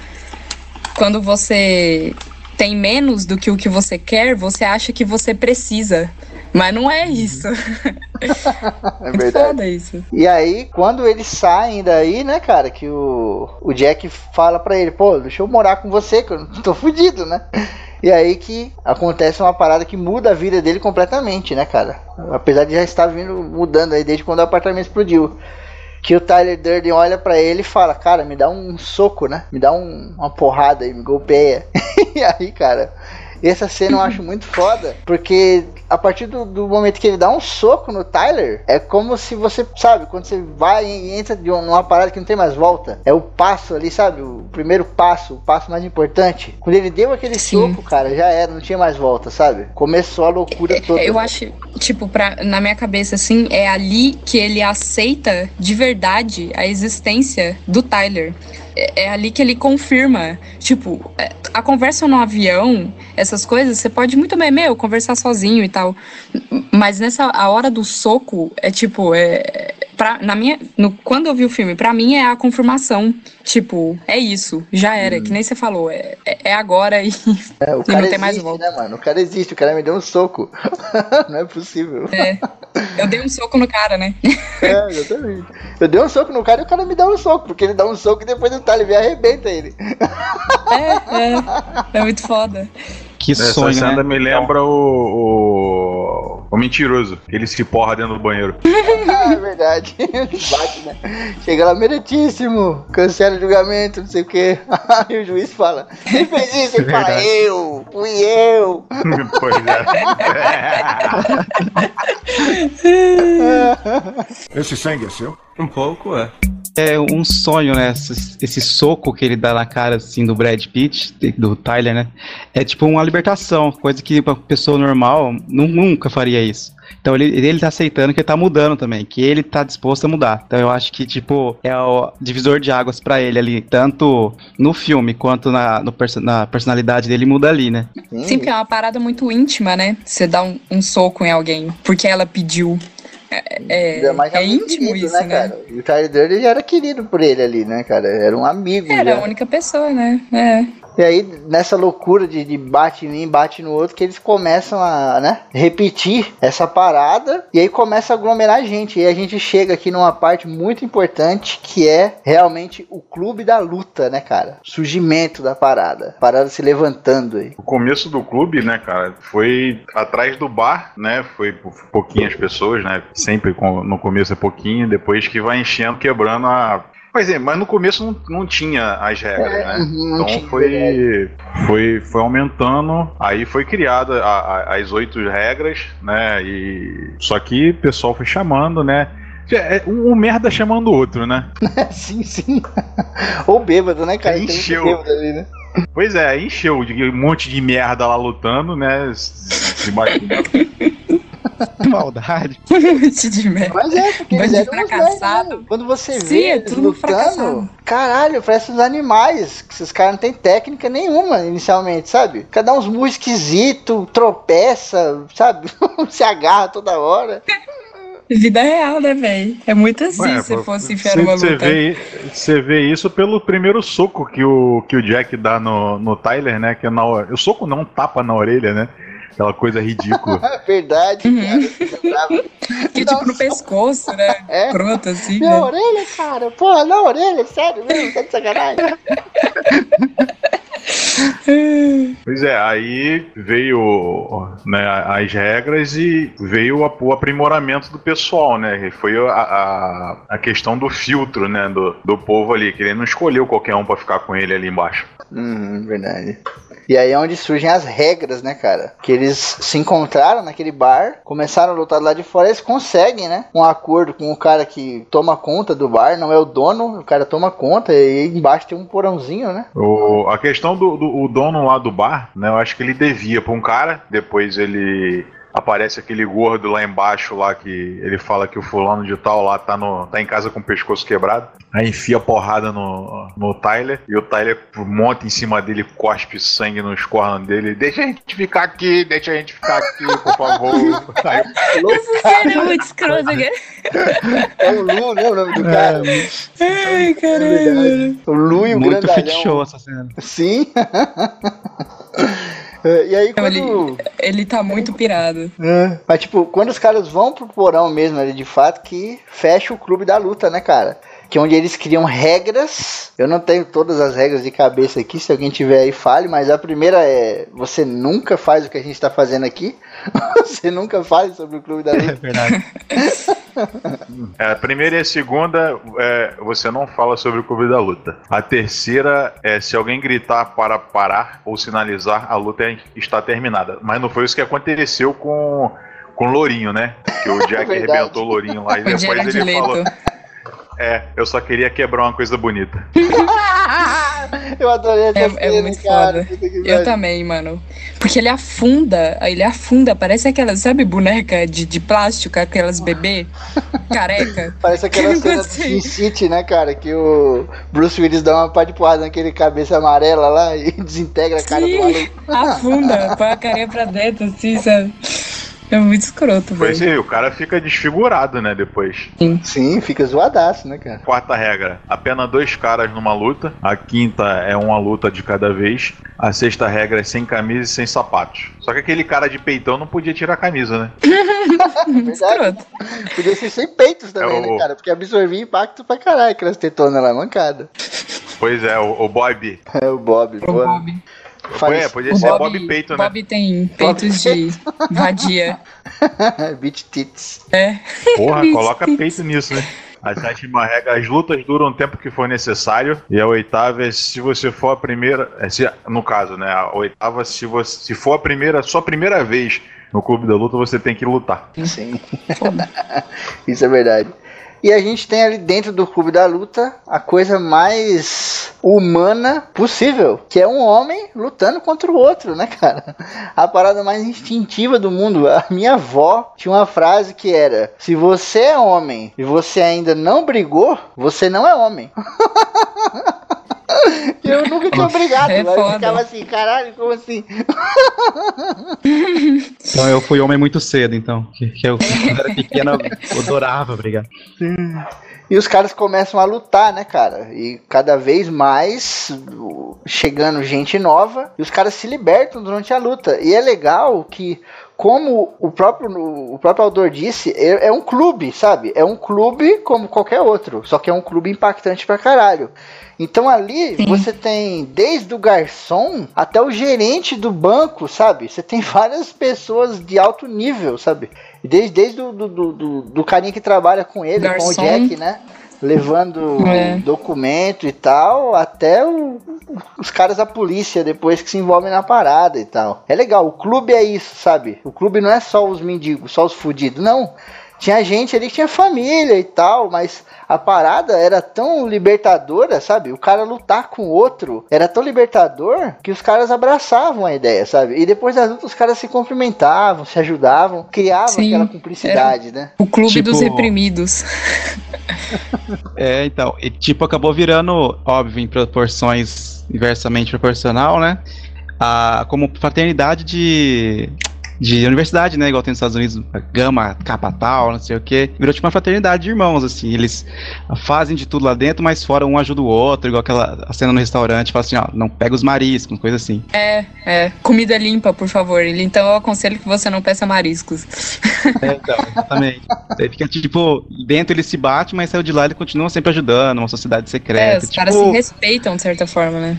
quando você tem menos do que o que você quer, você acha que você precisa. Mas não é isso.
É
Muito
verdade.
isso.
E aí, quando eles saem daí, né, cara, que o, o Jack fala pra ele, pô, deixa eu morar com você, que eu não tô fudido, né? E aí que acontece uma parada que muda a vida dele completamente, né, cara? Apesar de já estar vindo mudando aí desde quando o apartamento explodiu. Que o Tyler Durden olha pra ele e fala, cara, me dá um soco, né? Me dá um- uma porrada aí, me golpeia. e aí, cara, essa cena eu acho muito foda, porque a partir do, do momento que ele dá um soco no Tyler, é como se você, sabe, quando você vai e entra de um- numa parada que não tem mais volta. É o passo ali, sabe? O primeiro passo, o passo mais importante. Quando ele deu aquele
Sim.
soco, cara, já era, não tinha mais volta, sabe? Começou a loucura toda.
Eu acho, tipo, pra, na minha cabeça, assim, é ali que ele aceita de verdade a existência do Tyler. É, é ali que ele confirma. Tipo, é, a conversa no avião, essas coisas, você pode muito bem, meu, conversar sozinho e tal. Mas nessa a hora do soco, é tipo, é. Pra, na minha, no, quando eu vi o filme, pra mim é a confirmação. Tipo, é isso, já era, que nem você falou, é, é é agora e,
É, o
e
cara
não tem mais
existe,
volta.
né, mano? O cara existe, o cara me deu um soco. não é possível.
É, eu dei um soco no cara, né?
É, exatamente. Eu dei um soco no cara e o cara me dá um soco, porque ele dá um soco e depois o Talib arrebenta ele.
É, é, é muito foda.
Que
Essa
sonho,
cena
né?
me lembra o, o. o mentiroso. que Ele se porra dentro do banheiro.
Ah, é verdade. Bate, né? Chega lá, meritíssimo. Cancela o julgamento, não sei o quê. Aí o juiz fala: Quem fez isso? Ele fala:
Verdade.
Eu, fui eu.
pois é.
Esse sangue é seu?
Um pouco, é.
É um sonho, né? Esse, esse soco que ele dá na cara, assim, do Brad Pitt, do Tyler, né? É tipo uma libertação, coisa que uma pessoa normal nu- nunca faria isso. Então ele, ele tá aceitando que ele tá mudando também, que ele tá disposto a mudar. Então eu acho que, tipo, é o divisor de águas pra ele ali, tanto no filme quanto na, no perso- na personalidade dele, muda ali, né?
Sim, porque é uma parada muito íntima, né? Você dá um, um soco em alguém porque ela pediu. É, é,
mais
é íntimo
querido,
isso, né?
cara? E o Tyler Durden já era querido por ele ali, né, cara? Era um amigo.
Era
já.
a única pessoa, né? É.
E aí, nessa loucura de, de bate em mim, bate no outro, que eles começam a, né, repetir essa parada, e aí começa a aglomerar gente. E a gente chega aqui numa parte muito importante, que é realmente o clube da luta, né, cara? Surgimento da parada. Parada se levantando aí.
O começo do clube, né, cara, foi atrás do bar, né? Foi pouquinhas pessoas, né? Sempre no começo é pouquinho, depois que vai enchendo, quebrando a. Pois é, mas no começo não, não tinha as regras, né?
uhum,
Então
tinha,
foi, foi, foi aumentando, aí foi criada a- a- as oito regras, né? E só que o pessoal foi chamando, né? É, Um, um merda chamando o outro, né?
sim, sim. Ou bêbado, né, cara?
Encheu.
ali, né?
Pois é, encheu de um monte de merda lá lutando, né? Se
maldade.
Monte de merda.
Mas é, porque eles
Bandido
eram uns
fracassado.
né? Quando você
Sim,
vê
é
lutando,
fracassado.
caralho, parece uns animais. Que esses caras não têm técnica nenhuma inicialmente, sabe? Cada uns murros esquisito, tropeça, sabe? Se agarra toda hora.
Vida real, né, velho? É muito assim
Ué,
se
pô,
fosse enfiar
Você
luta.
vê, você vê isso pelo primeiro soco que o, que o Jack dá no, no Tyler, né? Que é na, o soco não tapa na orelha, né? Aquela coisa ridícula.
É verdade,
Uhum.
cara.
Que tipo no pescoço, né?
É.
Croto, assim,
Minha
né?
orelha, cara. Porra, na orelha, sério mesmo, tá de sacanagem.
pois é, aí veio né, as regras e veio o aprimoramento do pessoal, né? Foi a, a, a questão do filtro, né? Do, do povo ali, que ele não escolheu qualquer um pra ficar com ele ali embaixo.
Uhum, verdade. E aí é onde surgem as regras, né, cara? Que eles se encontraram naquele bar, começaram a lutar lá de fora, eles conseguem, né? Um acordo com o cara que toma conta do bar, não é o dono, o cara toma conta, e embaixo tem um porãozinho, né?
O, a questão do, do dono lá do bar, né? Eu acho que ele devia pra um cara, depois ele aparece aquele gordo lá embaixo lá que ele fala que o fulano de tal lá tá, no, tá em casa com o pescoço quebrado. Aí enfia a porrada no, no Tyler e o Tyler monta em cima dele, cospe sangue nos cornos dele. Deixa a gente ficar aqui, deixa a gente ficar aqui, por favor. Aí,
Você é muito escroto, cara.
É o Lu, né? O nome do cara.
Ai,
É
caralho.
verdade. O Lu e o
Muito
grandalhão.
freak show essa cena.
Sim. É, e aí quando...
ele, ele tá muito pirado.
É. Mas, tipo, quando os caras vão pro porão mesmo, ali, de fato, que fecha o clube da luta, né, cara? Que é onde eles criam regras. Eu não tenho todas as regras de cabeça aqui, se alguém tiver aí, fale. Mas a primeira é: você nunca faz o que a gente tá fazendo aqui. você nunca fale sobre o clube da
É
luta.
verdade.
É, a primeira e a segunda, é, você não fala sobre o clube da luta. A terceira é se alguém gritar para parar ou sinalizar, a luta é- está terminada. Mas não foi isso que aconteceu com, com o Lourinho, né? Que o Jack arrebentou o Lourinho lá e depois ele falou. É, eu só queria quebrar uma coisa bonita.
Eu adorei essa
É, é
cena,
muito
cara.
foda. Eu também, mano. Porque ele afunda, ele afunda, parece aquelas, sabe, boneca de, de plástico, aquelas bebê careca.
Parece aquela cena do City, né, cara? Que o Bruce Willis dá uma pá de porrada naquele cabeça amarela lá e desintegra a cara do
Sim,
maluco.
afunda, põe a carinha pra dentro, assim, sabe? É muito escroto,
Pois
velho.
é, o cara fica desfigurado, né, depois.
Sim, fica zoadaço, né, cara?
Quarta regra, apenas dois caras numa luta. A quinta é uma luta de cada vez. A sexta regra é sem camisa e sem sapatos. Só que aquele cara de peitão não podia tirar a camisa, né?
Verdade.
Escroto.
Podia ser sem peitos também,
É o-
né, cara? Porque absorvia impacto pra caralho aquelas tetonas lá, mancada.
Pois é, o, o Bob.
É o Bob,
O
pô.
Bob.
Ué, é, podia
O
ser
Bob,
Bob Peito, né?
Bob tem peitos de vadia.
Beat tits.
É.
Porra, coloca peito nisso, né? A sétima regra, as lutas duram o tempo que for necessário. E a oitava é se você for a primeira. é se- no caso, né? A oitava, se, você, se for a primeira, sua primeira vez no clube da luta, você tem que lutar.
Sim, isso é verdade. E a gente tem ali dentro do clube da luta a coisa mais humana possível, que é um homem lutando contra o outro, né, cara? A parada mais instintiva do mundo. A minha avó tinha uma frase que era: Se você é homem e você ainda não brigou, você não é homem. Eu nunca tinha brigado,
É
mas eu
foda.
ficava assim, caralho, como assim?
Então eu fui homem muito cedo, então. Que, que eu, quando era pequeno, eu adorava brigar.
E os caras começam a lutar, né, cara? E cada vez mais chegando gente nova e os caras se libertam durante a luta. E é legal que, como o próprio, o próprio autor disse, é, é um clube, sabe? É um clube como qualquer outro, só que é um clube impactante pra caralho. Então ali
Sim.
você tem desde o garçom até o gerente do banco, sabe? Você tem várias pessoas de alto nível, sabe? Desde, desde do, do, do, do- carinha que trabalha com ele, com o
Garçom.
Jack, né? Levando
É.
documento e tal, até o- os caras da polícia depois que se envolvem na parada e tal. É legal, o clube é isso, sabe? O clube não é só os mendigos, só os fudidos, não. Tinha gente ali que tinha família e tal, mas a parada era tão libertadora, sabe? O cara lutar com o outro era tão libertador que os caras abraçavam a ideia, sabe? E depois das lutas os caras se cumprimentavam, se ajudavam, criavam
Sim,
aquela cumplicidade, né?
O clube
Tipo-
dos reprimidos.
É, então, e, tipo, acabou virando, óbvio, em proporções inversamente proporcional, né? A, como fraternidade de, de universidade, né? Igual tem nos Estados Unidos, Gama, Kappa Tal, não sei o quê. Virou tipo uma fraternidade de irmãos, assim. Eles fazem de tudo lá dentro, mas fora um ajuda o outro, igual aquela a cena no restaurante, fala assim, ó, não pega os mariscos, coisa assim.
É, comida limpa, por favor. Então eu aconselho que você não peça mariscos.
É, então, exatamente. Aí fica tipo, dentro ele se bate, mas saiu de lá ele continua sempre ajudando, uma sociedade
É,
secreta.
os
tipo,
caras se respeitam de certa forma, né?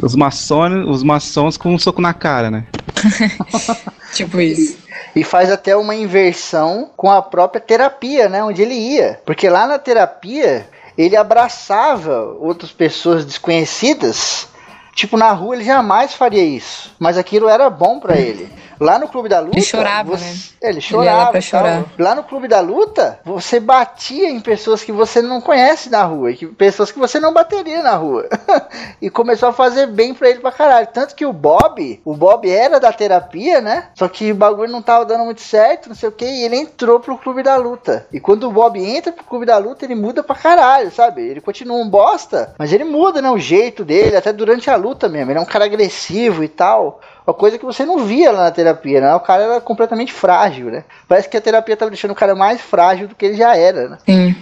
os maçons, os maçons com um soco na cara, né?
Tipo isso.
E faz até uma inversão com a própria terapia, né? Onde ele ia. Porque lá na terapia, ele abraçava outras pessoas desconhecidas. Tipo, na rua ele jamais faria isso. Mas aquilo era bom pra ele. Lá no Clube da Luta.
Ele chorava,
você-
né?
É, ele chorava. e tal.
chorar.
Lá no Clube da Luta, você batia em pessoas que você não conhece na rua. Que, pessoas que você não bateria na rua. e começou a fazer bem pra ele pra caralho. Tanto que o Bob, o Bob era da terapia, né? Só que o bagulho não tava dando muito certo, não sei o que, e ele entrou pro Clube da Luta. E quando o Bob entra pro Clube da Luta, ele muda pra caralho, sabe? Ele continua um bosta, mas ele muda, né? O jeito dele, até durante a luta mesmo. Ele é um cara agressivo e tal. Uma coisa que você não via lá na terapia, né? O cara era completamente frágil, né? Parece que a terapia tava deixando o cara mais frágil do que ele já era, né?
Sim.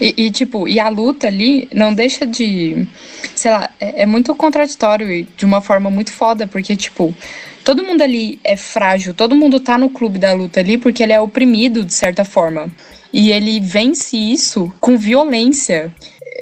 E, e, tipo, e a luta ali não deixa de. Sei lá, é, é muito contraditório e de uma forma muito foda, porque, tipo, todo mundo ali é frágil, todo mundo tá no clube da luta ali porque ele é oprimido de certa forma. E ele vence isso com violência.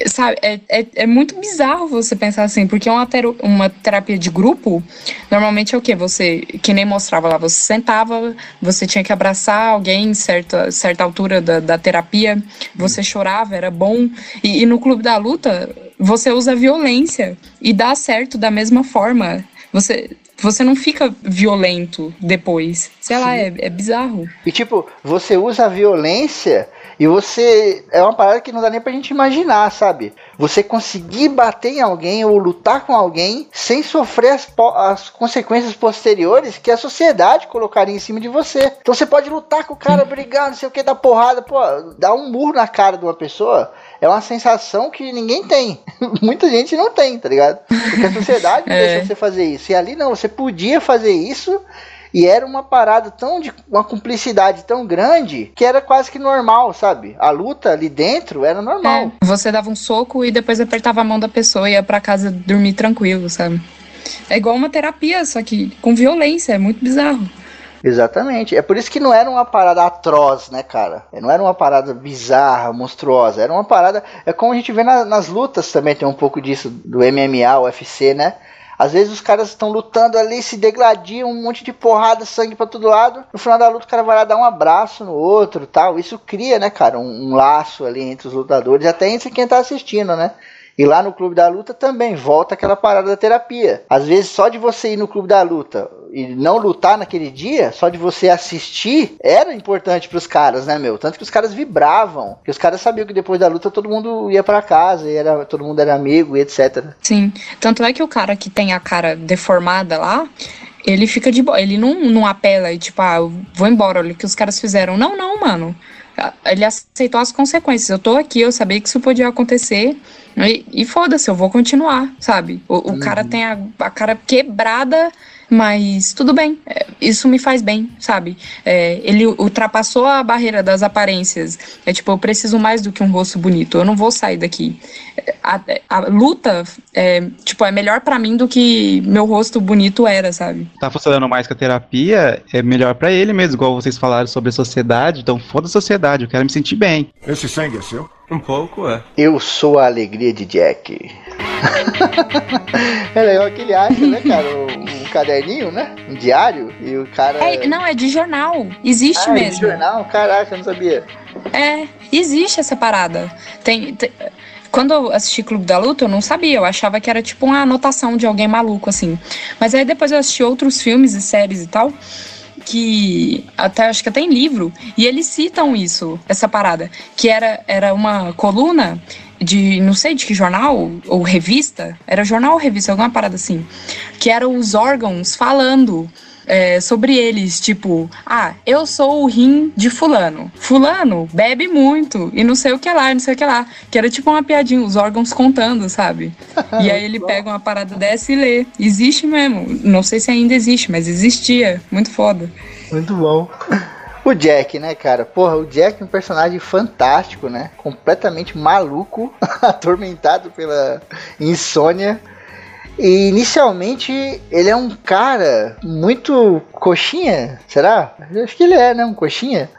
Sabe, é, é, é muito bizarro você pensar assim, porque uma, tero- uma terapia de grupo, normalmente é o quê? Você, que nem mostrava lá, você sentava, você tinha que abraçar alguém em certa, certa altura da, da terapia, você chorava, era bom. E, e no clube da luta, você usa violência e dá certo da mesma forma. Você, você não fica violento depois. Sei lá, é, é bizarro.
E tipo, você usa a violência e você. É uma parada que não dá nem pra gente imaginar, sabe? Você conseguir bater em alguém ou lutar com alguém sem sofrer as, as consequências posteriores que a sociedade colocaria em cima de você. Então você pode lutar com o cara, brigar, não sei o que, dar porrada, pô, dar um murro na cara de uma pessoa. É uma sensação que ninguém tem. Muita gente não tem, tá ligado? Porque a sociedade não
É.
deixou você fazer isso. E ali não, você podia fazer isso E era uma parada tão de uma cumplicidade tão grande que era quase que normal, sabe? A luta ali dentro era normal.
É, você dava um soco e depois apertava a mão da pessoa e ia pra casa dormir tranquilo, sabe? É igual uma terapia, só que com violência, é muito bizarro.
Exatamente. É por isso que não era uma parada atroz, né, cara? Não era uma parada bizarra, monstruosa. Era uma parada. É como a gente vê na, nas lutas também, tem um pouco disso do MMA, UFC, né? Às vezes os caras estão lutando ali, se degladiam, um monte de porrada, sangue para todo lado. No final da luta, o cara vai lá dar um abraço no outro tal. Isso cria, né, cara, um, um laço ali entre os lutadores, até entre quem tá assistindo, né? E lá no Clube da Luta também volta aquela parada da terapia. Às vezes, só de você ir no Clube da Luta e não lutar naquele dia, só de você assistir, era importante pros caras, né, meu? Tanto que os caras vibravam. Que os caras sabiam que depois da luta todo mundo ia para casa, e era, todo mundo era amigo e etc.
Sim. Tanto é que o cara que tem a cara deformada lá, ele fica de boa. Ele não, não apela e tipo, ah, eu vou embora, olha o que os caras fizeram. Não, não, mano. Ele aceitou as consequências. Eu tô aqui, eu sabia que isso podia acontecer. E, e foda-se, eu vou continuar, sabe? O, o uhum. cara tem a, a cara quebrada mas tudo bem, é, isso me faz bem, sabe? É, ele ultrapassou a barreira das aparências. É tipo, eu preciso mais do que um rosto bonito, eu não vou sair daqui. A, a luta, é, tipo, é melhor para mim do que meu rosto bonito era, sabe?
Tá funcionando mais que a terapia, é melhor para ele mesmo, igual vocês falaram sobre a sociedade, então foda a sociedade, eu quero me sentir bem.
Esse sangue é seu? Um pouco, é.
Eu sou a alegria de Jack. é legal que ele acha, né, cara? Um, um, caderninho, né? Um diário. E o cara.
É, não, é de jornal. Existe ah, mesmo. É de
jornal? Caraca, eu não sabia.
É, existe essa parada. Tem. tem... Quando eu assisti Clube da Luta, eu não sabia. Eu achava que era tipo uma anotação de alguém maluco, assim. Mas aí depois eu assisti outros filmes e séries e tal que até acho que até em livro e eles citam isso, essa parada, que era era uma coluna de não sei de que jornal ou revista, era jornal ou revista, alguma parada assim, que eram os órgãos falando é, sobre eles, tipo, ah, eu sou o rim de fulano. Fulano bebe muito e não sei o que lá, não sei o que lá. Que era tipo uma piadinha, os órgãos contando, sabe? e aí ele pega uma parada dessa e lê. Existe mesmo. Não sei se ainda existe, mas existia. Muito foda.
Muito bom. O Jack, né, cara? Porra, o Jack é um personagem fantástico, né? Completamente maluco, atormentado pela insônia. E inicialmente ele é um cara muito coxinha, será? Acho que ele é, né? Um coxinha.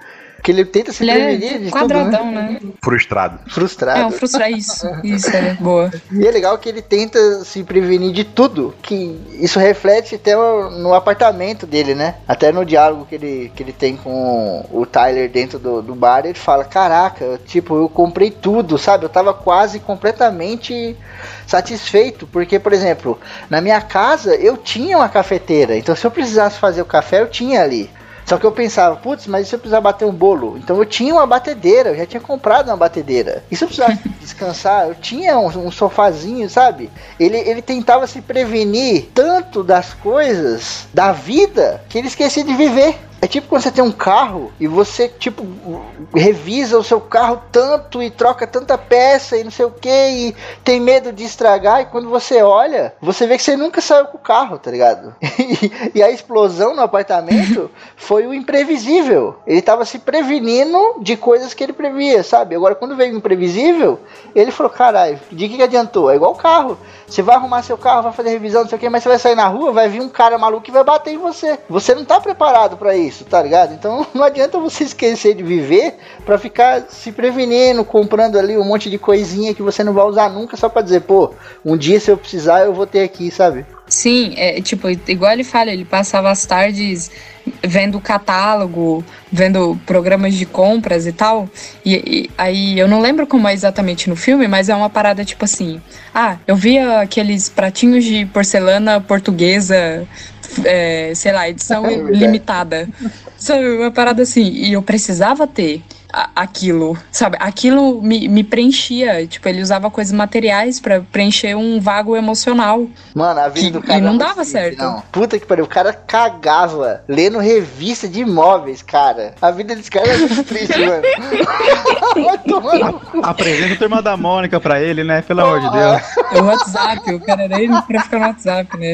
Que ele tenta se ele é prevenir é
de quadradão, tudo, né?
né? Frustrado.
Frustrado. É,
um frustrado. Isso, isso é boa.
E é legal que ele tenta se prevenir de tudo. Que isso reflete até no apartamento dele, né? Até no diálogo que ele, que ele tem com o Tyler dentro do, do bar, ele fala: Caraca, tipo, eu comprei tudo, sabe? Eu tava quase completamente satisfeito. Porque, por exemplo, na minha casa eu tinha uma cafeteira. Então, se eu precisasse fazer o café, eu tinha ali. Só que eu pensava, putz, mas e se eu precisar bater um bolo? Então eu tinha uma batedeira, eu já tinha comprado uma batedeira. E se eu precisasse descansar, eu tinha um, um sofazinho, sabe? Ele, ele tentava se prevenir tanto das coisas da vida que ele esquecia de viver. É tipo quando você tem um carro e você, tipo, revisa o seu carro tanto e troca tanta peça e não sei o que e tem medo de estragar. E quando você olha, você vê que você nunca saiu com o carro, tá ligado? E, e a explosão no apartamento foi o imprevisível. Ele tava se prevenindo de coisas que ele previa, sabe? Agora, quando veio o imprevisível, ele falou: caralho, de que, que adiantou? É igual o carro. Você vai arrumar seu carro, vai fazer revisão, não sei o que, mas você vai sair na rua, vai vir um cara maluco e vai bater em você. Você não tá preparado para isso, tá ligado? Então não adianta você esquecer de viver para ficar se prevenindo, comprando ali um monte de coisinha que você não vai usar nunca só para dizer, pô, um dia se eu precisar eu vou ter aqui, sabe?
Sim, é tipo, igual ele fala, ele passava as tardes vendo o catálogo, vendo programas de compras e tal. E, e, aí eu não lembro como é exatamente no filme, mas é uma parada tipo assim: ah, eu via aqueles pratinhos de porcelana portuguesa, é, sei lá, edição é limitada. Sabe, uma parada assim. E eu precisava ter aquilo, sabe? Aquilo me, me preenchia. Tipo, ele usava coisas materiais para preencher um vago emocional.
Mano, a vida que, do cara.
E não dava assim, certo. Não.
Puta que pariu. O cara cagava lendo revista de imóveis, cara. A vida desse cara é muito triste, mano.
Apresenta a turma da Mônica pra ele, né? Pelo amor de Deus.
É o WhatsApp, o cara era ele pra ficar no WhatsApp, né?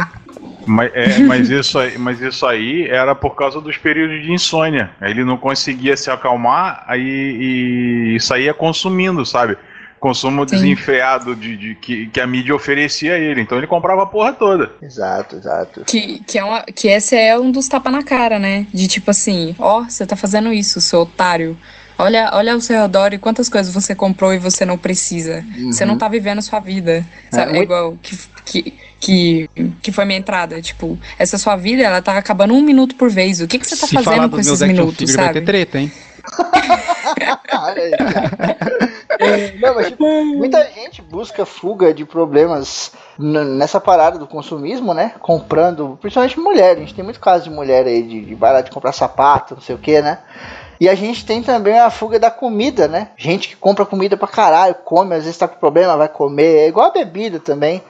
Mas, é, mas, isso aí, mas isso aí era por causa dos períodos de insônia. Ele não conseguia se acalmar, aí e aí ia consumindo, sabe? Consumo
Sim.
desenfreado de, de- que, que a mídia oferecia a ele. Então ele comprava a porra toda.
Exato, exato.
Que, que, é uma, que esse é um dos tapa na cara, né? De tipo assim, ó, você tá fazendo isso, seu otário. Olha, olha ao seu redor e quantas coisas você comprou e você não precisa. Você não tá vivendo a sua vida. Sabe? É,
muito-
igual que, que, que, que foi minha entrada. Tipo, essa sua vida, ela tá acabando um minuto por vez. O que, que você tá
Se
fazendo com esses
action
minutos,
figures vai ter
sabe?
treta, hein?
Olha aí, cara. É, Não, mas, tipo, muita gente busca fuga de problemas nessa parada do consumismo, né? Comprando, principalmente mulher. A gente tem muito caso de mulher aí de, de barato de comprar sapato, não sei o que, né? E a gente tem também a fuga da comida, né? Gente que compra comida pra caralho, come, às vezes tá com problema, vai comer. É igual a bebida também.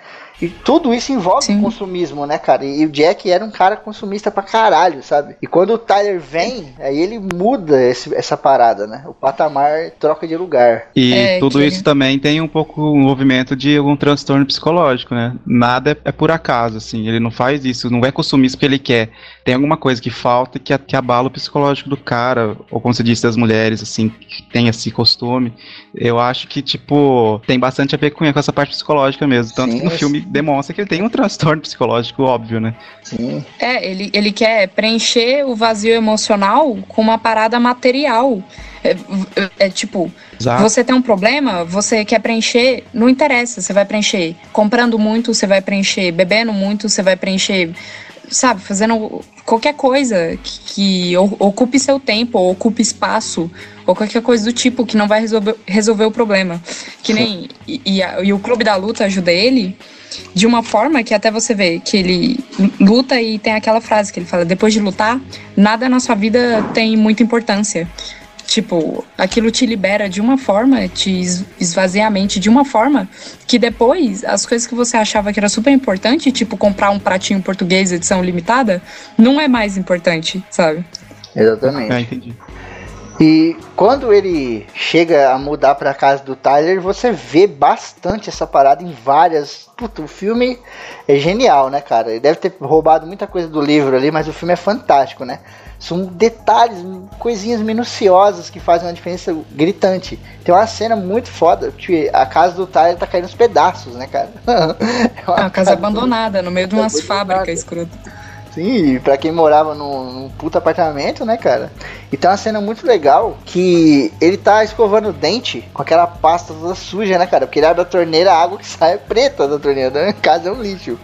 E tudo isso envolve
Sim.
consumismo, né, cara? E o Jack era um cara consumista pra caralho, sabe? E quando o Tyler vem, aí ele muda esse- essa parada, né? O patamar troca de lugar.
E
É,
tudo
que-
isso também tem um pouco um movimento de algum transtorno psicológico, né? Nada é, é por acaso, assim. Ele não faz isso, não é consumir isso porque ele quer. Tem alguma coisa que falta que, que abala o psicológico do cara, ou como você disse, das mulheres, assim, que tem esse costume. Eu acho que, tipo, tem bastante a ver com, com essa parte psicológica mesmo. Tanto
Sim,
que no filme demonstra que ele tem um transtorno psicológico, óbvio, né?
Sim.
É, ele, ele quer preencher o vazio emocional com uma parada material. É, é tipo,
Exato.
Você tem um problema, você quer preencher, não interessa, você vai preencher comprando muito, você vai preencher bebendo muito, você vai preencher, sabe, fazendo qualquer coisa que, que ocupe seu tempo, ou ocupe espaço, ou qualquer coisa do tipo que não vai resolver, resolver o problema. Que nem. E, e a- e o Clube da Luta ajuda ele de uma forma que até você vê que ele luta e tem aquela frase que ele fala: depois de lutar, nada na sua vida tem muita importância. Tipo, aquilo te libera de uma forma, te es- esvazia a mente de uma forma que depois as coisas que você achava que era super importante, tipo comprar um pratinho português edição limitada, não é mais importante, sabe?
Exatamente.
É, entendi.
E quando ele chega a mudar pra casa do Tyler, você vê bastante essa parada em várias. Puta, o filme é genial, né, cara? Ele deve ter roubado muita coisa do livro ali, mas o filme é fantástico, né? São detalhes, coisinhas minuciosas que fazem uma diferença gritante. Tem uma cena muito foda, que a casa do Tyler tá caindo aos pedaços, né, cara? É
É uma casa abandonada, no meio de umas fábricas escrotas.
Sim, pra quem morava num, num puta apartamento, né, cara? E tem uma cena muito legal que ele tá escovando o dente com aquela pasta toda suja, né, cara? Porque ele abre a torneira, a água que sai é preta da torneira, né? A casa é um lixo.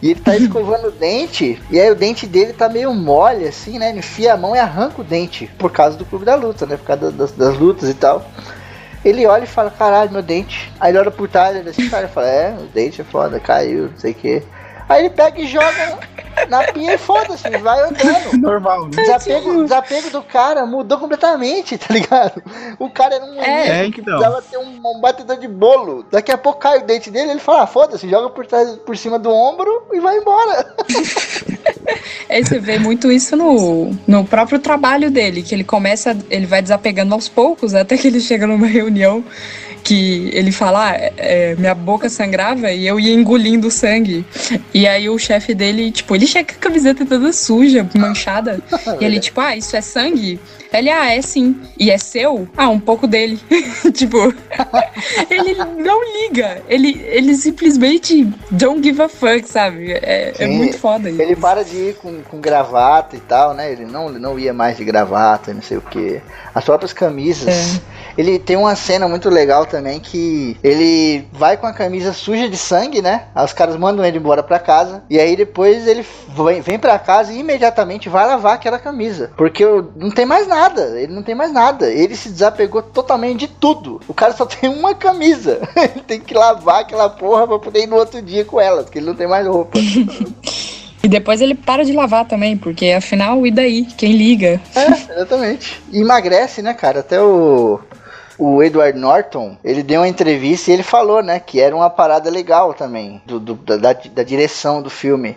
E ele tá escovando o dente, e aí o dente dele tá meio mole, assim, né? Ele enfia a mão e arranca o dente, por causa do clube da luta, né? Por causa das, das lutas e tal. Ele olha e fala, caralho, meu dente. Aí ele olha pro Tyler assim, o cara fala, é, o dente é foda, caiu, não sei o quê. Aí ele pega e joga na pia e foda-se, vai andando.
Normal, né?
Desapego, desapego do cara mudou completamente, tá ligado? O cara era um
É,
é,
que
então.
precisava ter um, um batedor de bolo. Daqui a pouco cai o dente dele, ele fala, ah, foda-se, joga por, trás, por cima do ombro e vai embora.
Aí você vê muito isso no, no próprio trabalho dele, que ele começa, ele vai desapegando aos poucos, até que ele chega numa reunião que ele fala, ah, é, minha boca sangrava e eu ia engolindo o sangue. E aí o chefe dele, tipo, ele chega com a camiseta toda suja, manchada. e ele, tipo, ah, isso é sangue? Ele, ah, é sim. E é seu? Ah, um pouco dele. tipo, ele não liga. Ele, ele simplesmente don't give a fuck, sabe? É, é muito foda isso.
Ele para de ir com, com gravata e tal, né? Ele não, não ia mais de gravata, não sei o que. As próprias camisas. Ele tem uma cena muito legal também que ele vai com a camisa suja de sangue, né? Os caras mandam ele embora pra casa. E aí depois ele vem, vem pra casa e imediatamente vai lavar aquela camisa. Porque não tem mais nada. Ele não tem mais nada. Ele se desapegou totalmente de tudo. O cara só tem uma camisa. ele tem que lavar aquela porra pra poder ir no outro dia com ela. Porque ele não tem mais roupa.
E depois ele para de lavar também, porque afinal, e daí? Quem liga?
É, exatamente. E emagrece, né, cara? Até o. O Edward Norton, ele deu uma entrevista e ele falou, né, que era uma parada legal também, do, do- da, da- direção do filme.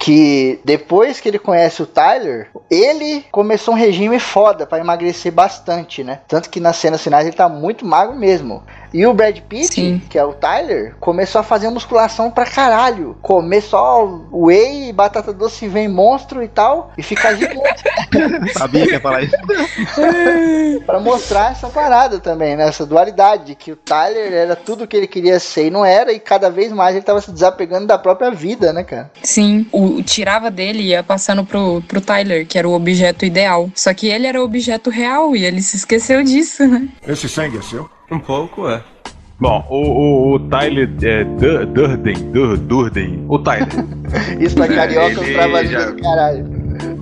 que depois que ele conhece o Tyler, ele começou um regime foda pra emagrecer bastante, né? Tanto que nas cenas finais ele tá muito magro mesmo. E o Brad Pitt,
Sim.
que é o Tyler, começou a fazer musculação pra caralho. Comer só whey, batata doce vem monstro e tal, e ficar gigante.
Sabia que ia falar isso.
Pra mostrar essa parada também, né? Essa dualidade, de que o Tyler era tudo que ele queria ser e não era, e cada vez mais ele tava se desapegando da própria vida, né, cara?
Sim, o, o tirava dele e ia passando pro, pro Tyler, que era o objeto ideal. Só que ele era o objeto real e ele se esqueceu disso, né?
Esse sangue é seu? Um pouco, é.
Bom, o, o, o Tyler é, Dur- Durden, Dur- Durden, o Tyler
Isso pra carioca é um trabalho
já-
do caralho.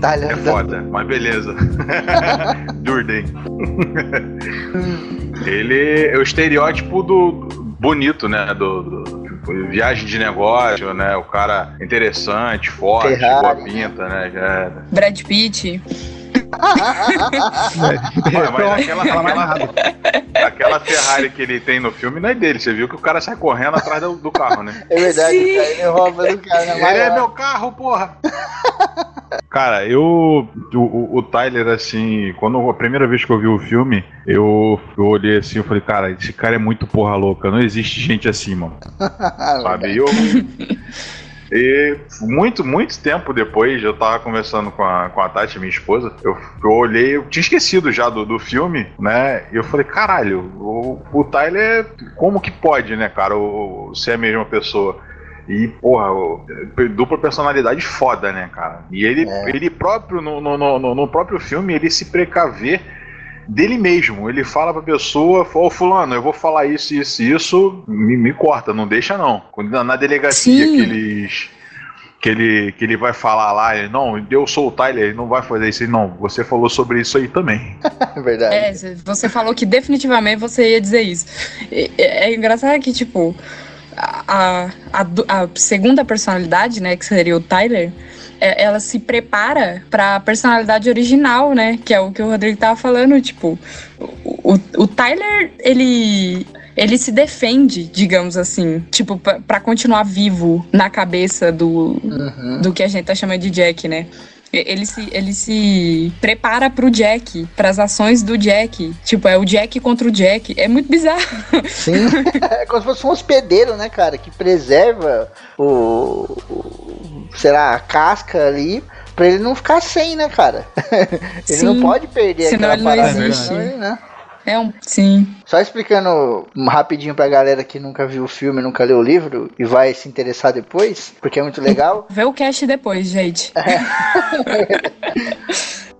Tyler
é foda, mas beleza. Durden. Ele é o estereótipo do bonito, né? Do, do- tipo, viagem de negócio, né? O cara interessante, forte,
Ferrari.
boa pinta, né? Já-
Brad Pitt.
Olha, mas aquela, aquela, aquela Ferrari que ele tem no filme não é dele. Você viu que o cara sai correndo atrás do, do carro, né?
É verdade,
Sim.
cara, ele rouba do cara, né?
Ele é
Maior.
meu carro, porra! Cara, eu. O, o- Tyler, assim, quando a primeira vez que eu vi o filme, eu, eu olhei assim e falei, cara, esse cara é muito porra louca, não existe gente assim, mano. Sabe? E eu. E muito, muito tempo depois, eu tava conversando com a, com a Tati, minha esposa, eu, eu olhei, eu tinha esquecido já do, do filme, né? E eu falei, caralho, o, o Tyler, como que pode, né, cara, o, ser a mesma pessoa? E, porra, dupla personalidade foda, né, cara? E ele,
É.
ele próprio, no, no, no, no próprio filme, ele se precaver dele mesmo. Ele fala pra pessoa, ô fulano, eu vou falar isso, isso, isso, me, me corta, não deixa não. Quando na, na delegacia
Sim.
que eles. Que ele, que ele vai falar lá, ele, não, eu sou o Tyler, ele não vai fazer isso aí, não. Você falou sobre isso aí também.
É verdade.
É, cê- você falou que definitivamente você ia dizer isso. E- É, é engraçado que, tipo, a, a, a segunda personalidade, né, que seria o Tyler, ela se prepara pra personalidade original, né? Que é o que o Rodrigo tava falando, tipo, o, o, o Tyler, ele. Ele se defende, digamos assim, tipo, pra, pra continuar vivo na cabeça do,
Uhum.
do que a gente tá chamando de Jack, né? Ele se, ele se prepara pro Jack, pras ações do Jack. Tipo, é o Jack contra o Jack. É muito bizarro.
Sim. É como se fosse um hospedeiro, né, cara? Que preserva o. o sei lá, a casca ali. Pra ele não ficar sem, né, cara? ele não
Sim.
pode perder
Senão
aquela
ele não
parada.
existe.
ele, né?
É um. Sim.
Só explicando rapidinho pra galera que nunca viu o filme, nunca leu o livro e vai se interessar depois, porque é muito legal.
Vê o cast depois, gente.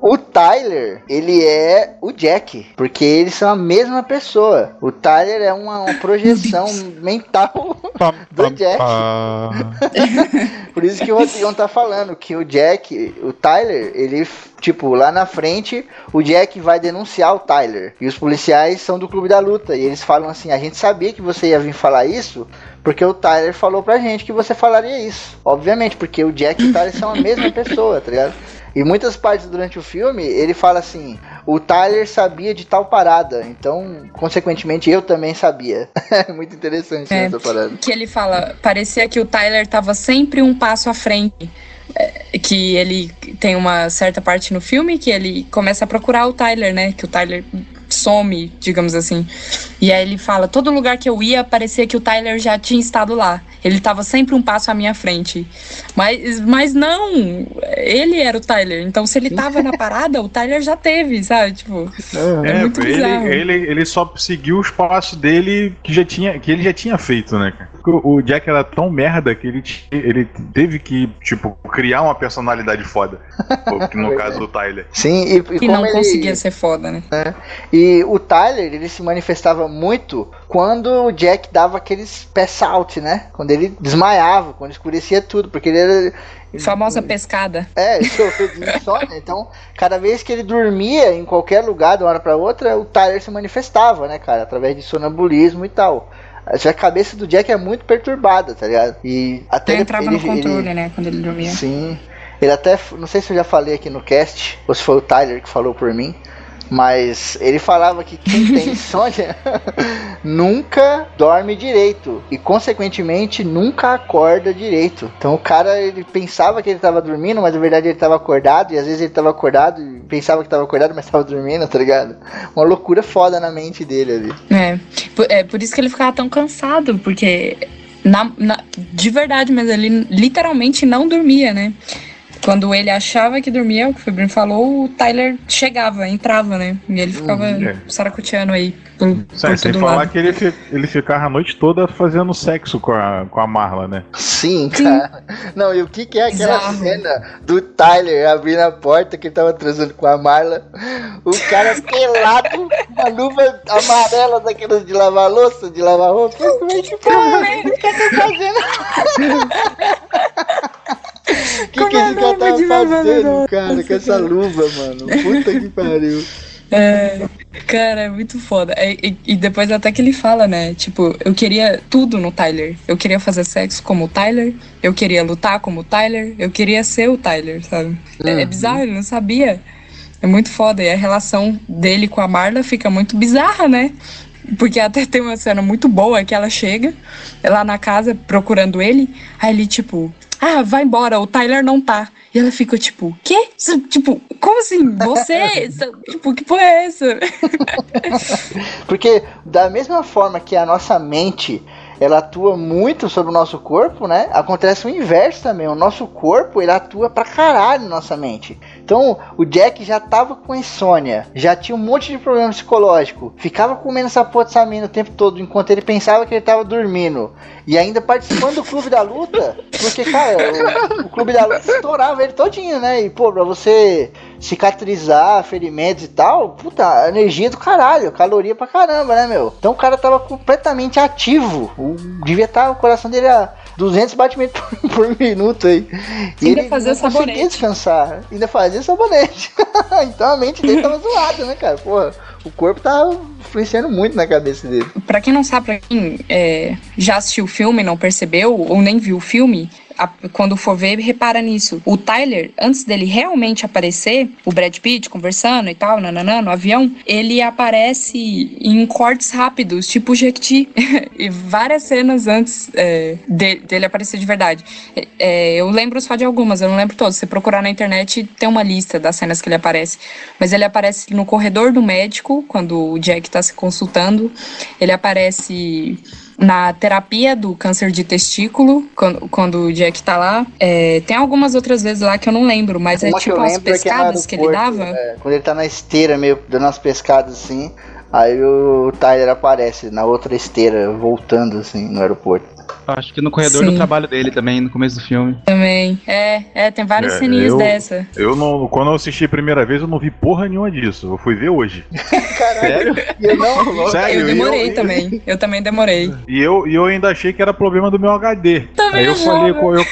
O Tyler, ele é o Jack, porque eles são a mesma pessoa. O Tyler é uma, uma projeção mental do Jack. Por isso que o Rodrigão tá falando que o Jack, o Tyler, ele, tipo, lá na frente, o Jack vai denunciar o Tyler. E os policiais são do Clube da Luta. E eles falam assim: a gente sabia que você ia vir falar isso. Porque o Tyler falou pra gente que você falaria isso. Obviamente, porque o Jack e o Tyler são a mesma pessoa, tá ligado? E muitas partes durante o filme, ele fala assim: o Tyler sabia de tal parada, então, consequentemente, eu também sabia. É muito interessante
É.
essa parada.
Que ele fala, parecia que o Tyler tava sempre um passo à frente. É, Que ele tem uma certa parte no filme que ele começa a procurar o Tyler, né? Que o Tyler some, digamos assim. E aí ele fala: todo lugar que eu ia, parecia que o Tyler já tinha estado lá. Ele tava sempre um passo à minha frente. Mas, mas não, ele era o Tyler. Então, se ele tava na parada, o Tyler já teve, sabe? Tipo, é, muito bizarro.
ele, ele, ele só seguiu os passos dele que, já tinha, que ele já tinha feito, né, cara? O Jack era tão merda que ele, ele teve que, tipo, criar uma personalidade foda. no caso do Tyler.
Sim, e, e
Que
como
não
ele-
conseguia ser foda, né?
E o Tyler, ele se manifestava muito quando o Jack dava aqueles pass out, né? Quando ele desmaiava, quando escurecia tudo, porque ele era.
Famosa pescada.
É, ele sofreu de insônia. Então, cada vez que ele dormia em qualquer lugar de uma hora pra outra, o Tyler se manifestava, né, cara? Através de sonambulismo e tal. A cabeça do Jack é muito perturbada, tá ligado? E até
Até entrava
ele,
no controle,
ele-
né? Quando ele dormia.
Sim. Ele até, não sei se eu já falei aqui no cast, ou se foi o Tyler que falou por mim, Mas ele falava que quem tem insônia nunca dorme direito e, consequentemente, nunca acorda direito. Então o cara ele pensava que ele estava dormindo, mas na verdade ele estava acordado e às vezes ele estava acordado e pensava que estava acordado, mas estava dormindo, tá ligado? Uma loucura foda na mente dele ali.
É, é por isso que ele ficava tão cansado, porque na, na, de verdade, mas ele literalmente não dormia, né? Quando ele achava que dormia, o que o Bruno falou, o Tyler chegava, entrava, né? E ele ficava
Uhum. É.
saracoteando aí. Por,
Sem,
por
sem falar
lado.
que ele, ele ficava a noite toda fazendo sexo com a, com a Marla, né?
Sim, cara. Não, e o que, que é aquela
Bizarro.
cena do Tyler abrindo a porta que ele tava transando com a Marla? O cara pelado, uma luva amarela daquelas de lavar louça, de lavar roupa. Como é que porra? O que tá fazendo? O que,
Com
que esse cara tava fazendo, cara, com essa luva, mano? Puta que pariu.
É, cara, é muito foda. É, E, e depois até que ele fala, né? Tipo, eu queria tudo no Tyler. Eu queria fazer sexo como o Tyler, eu queria lutar como o Tyler, eu queria ser o Tyler, sabe? É, é
Uhum.
bizarro, ele não sabia. É muito foda. E a relação dele com a Marla fica muito bizarra, né? Porque até tem uma cena muito boa que ela chega lá na casa procurando ele. Aí ele, tipo, ah, vai embora, o Tyler não tá. E ela fica, tipo, quê? Tipo, como assim? Você? Tipo, que porra é essa?
Porque da mesma forma que a nossa mente ela atua muito sobre o nosso corpo, né? Acontece o inverso também. O nosso corpo ele atua pra caralho na nossa mente. Então o Jack já tava com insônia, já tinha um monte de problema psicológico, ficava comendo essa porra dessa mina o tempo todo enquanto ele pensava que ele tava dormindo. E ainda participando do clube da luta, porque, cara, o, o clube da luta estourava ele todinho, né? E, pô, pra você cicatrizar ferimentos e tal, puta, energia do caralho, caloria pra caramba, né, meu? Então o cara tava completamente ativo. O, devia estar o coração dele a 200 batimentos por, por minuto aí. E
Ainda
ele
fazia
não conseguia
sabonete.
descansar. Ainda fazia sabonete. então a mente dele tava zoada, né, cara? Porra, o corpo tava influenciando muito na cabeça dele.
Pra quem não sabe, pra quem é, já assistiu o filme não percebeu, ou nem viu o filme, quando for ver, repara nisso. O Tyler, antes dele realmente aparecer, o Brad Pitt conversando e tal, nananã, no avião, ele aparece em cortes rápidos, tipo Jequiti. e várias cenas antes é, de- dele aparecer de verdade. É, é, eu lembro só de algumas, eu não lembro todas. Se procurar na internet, tem uma lista das cenas que ele aparece. Mas ele aparece no corredor do médico, quando o Jack tá se consultando. Ele aparece na terapia do câncer de testículo, quando, quando o Jack tá lá. É, tem algumas outras vezes lá que eu não lembro, mas é
Uma eu
tipo as
lembro é que é
pescadas ele dava.
é, quando ele tá na esteira, meio dando umas pescadas assim. Aí o Tyler aparece na outra esteira, voltando assim no aeroporto.
Acho que no corredor
Sim.
do trabalho dele também, no começo do filme.
Também. É, é, tem várias
É,
ceninhas
eu-
dessa.
Eu não. Quando eu assisti a primeira vez, eu não vi porra nenhuma disso. Eu fui ver hoje.
Caralho, e eu não.
Sério,
eu demorei
eu-
também. Eu também demorei.
E eu, e eu ainda achei que era problema do meu HD.
Também
Aí eu falei, eu,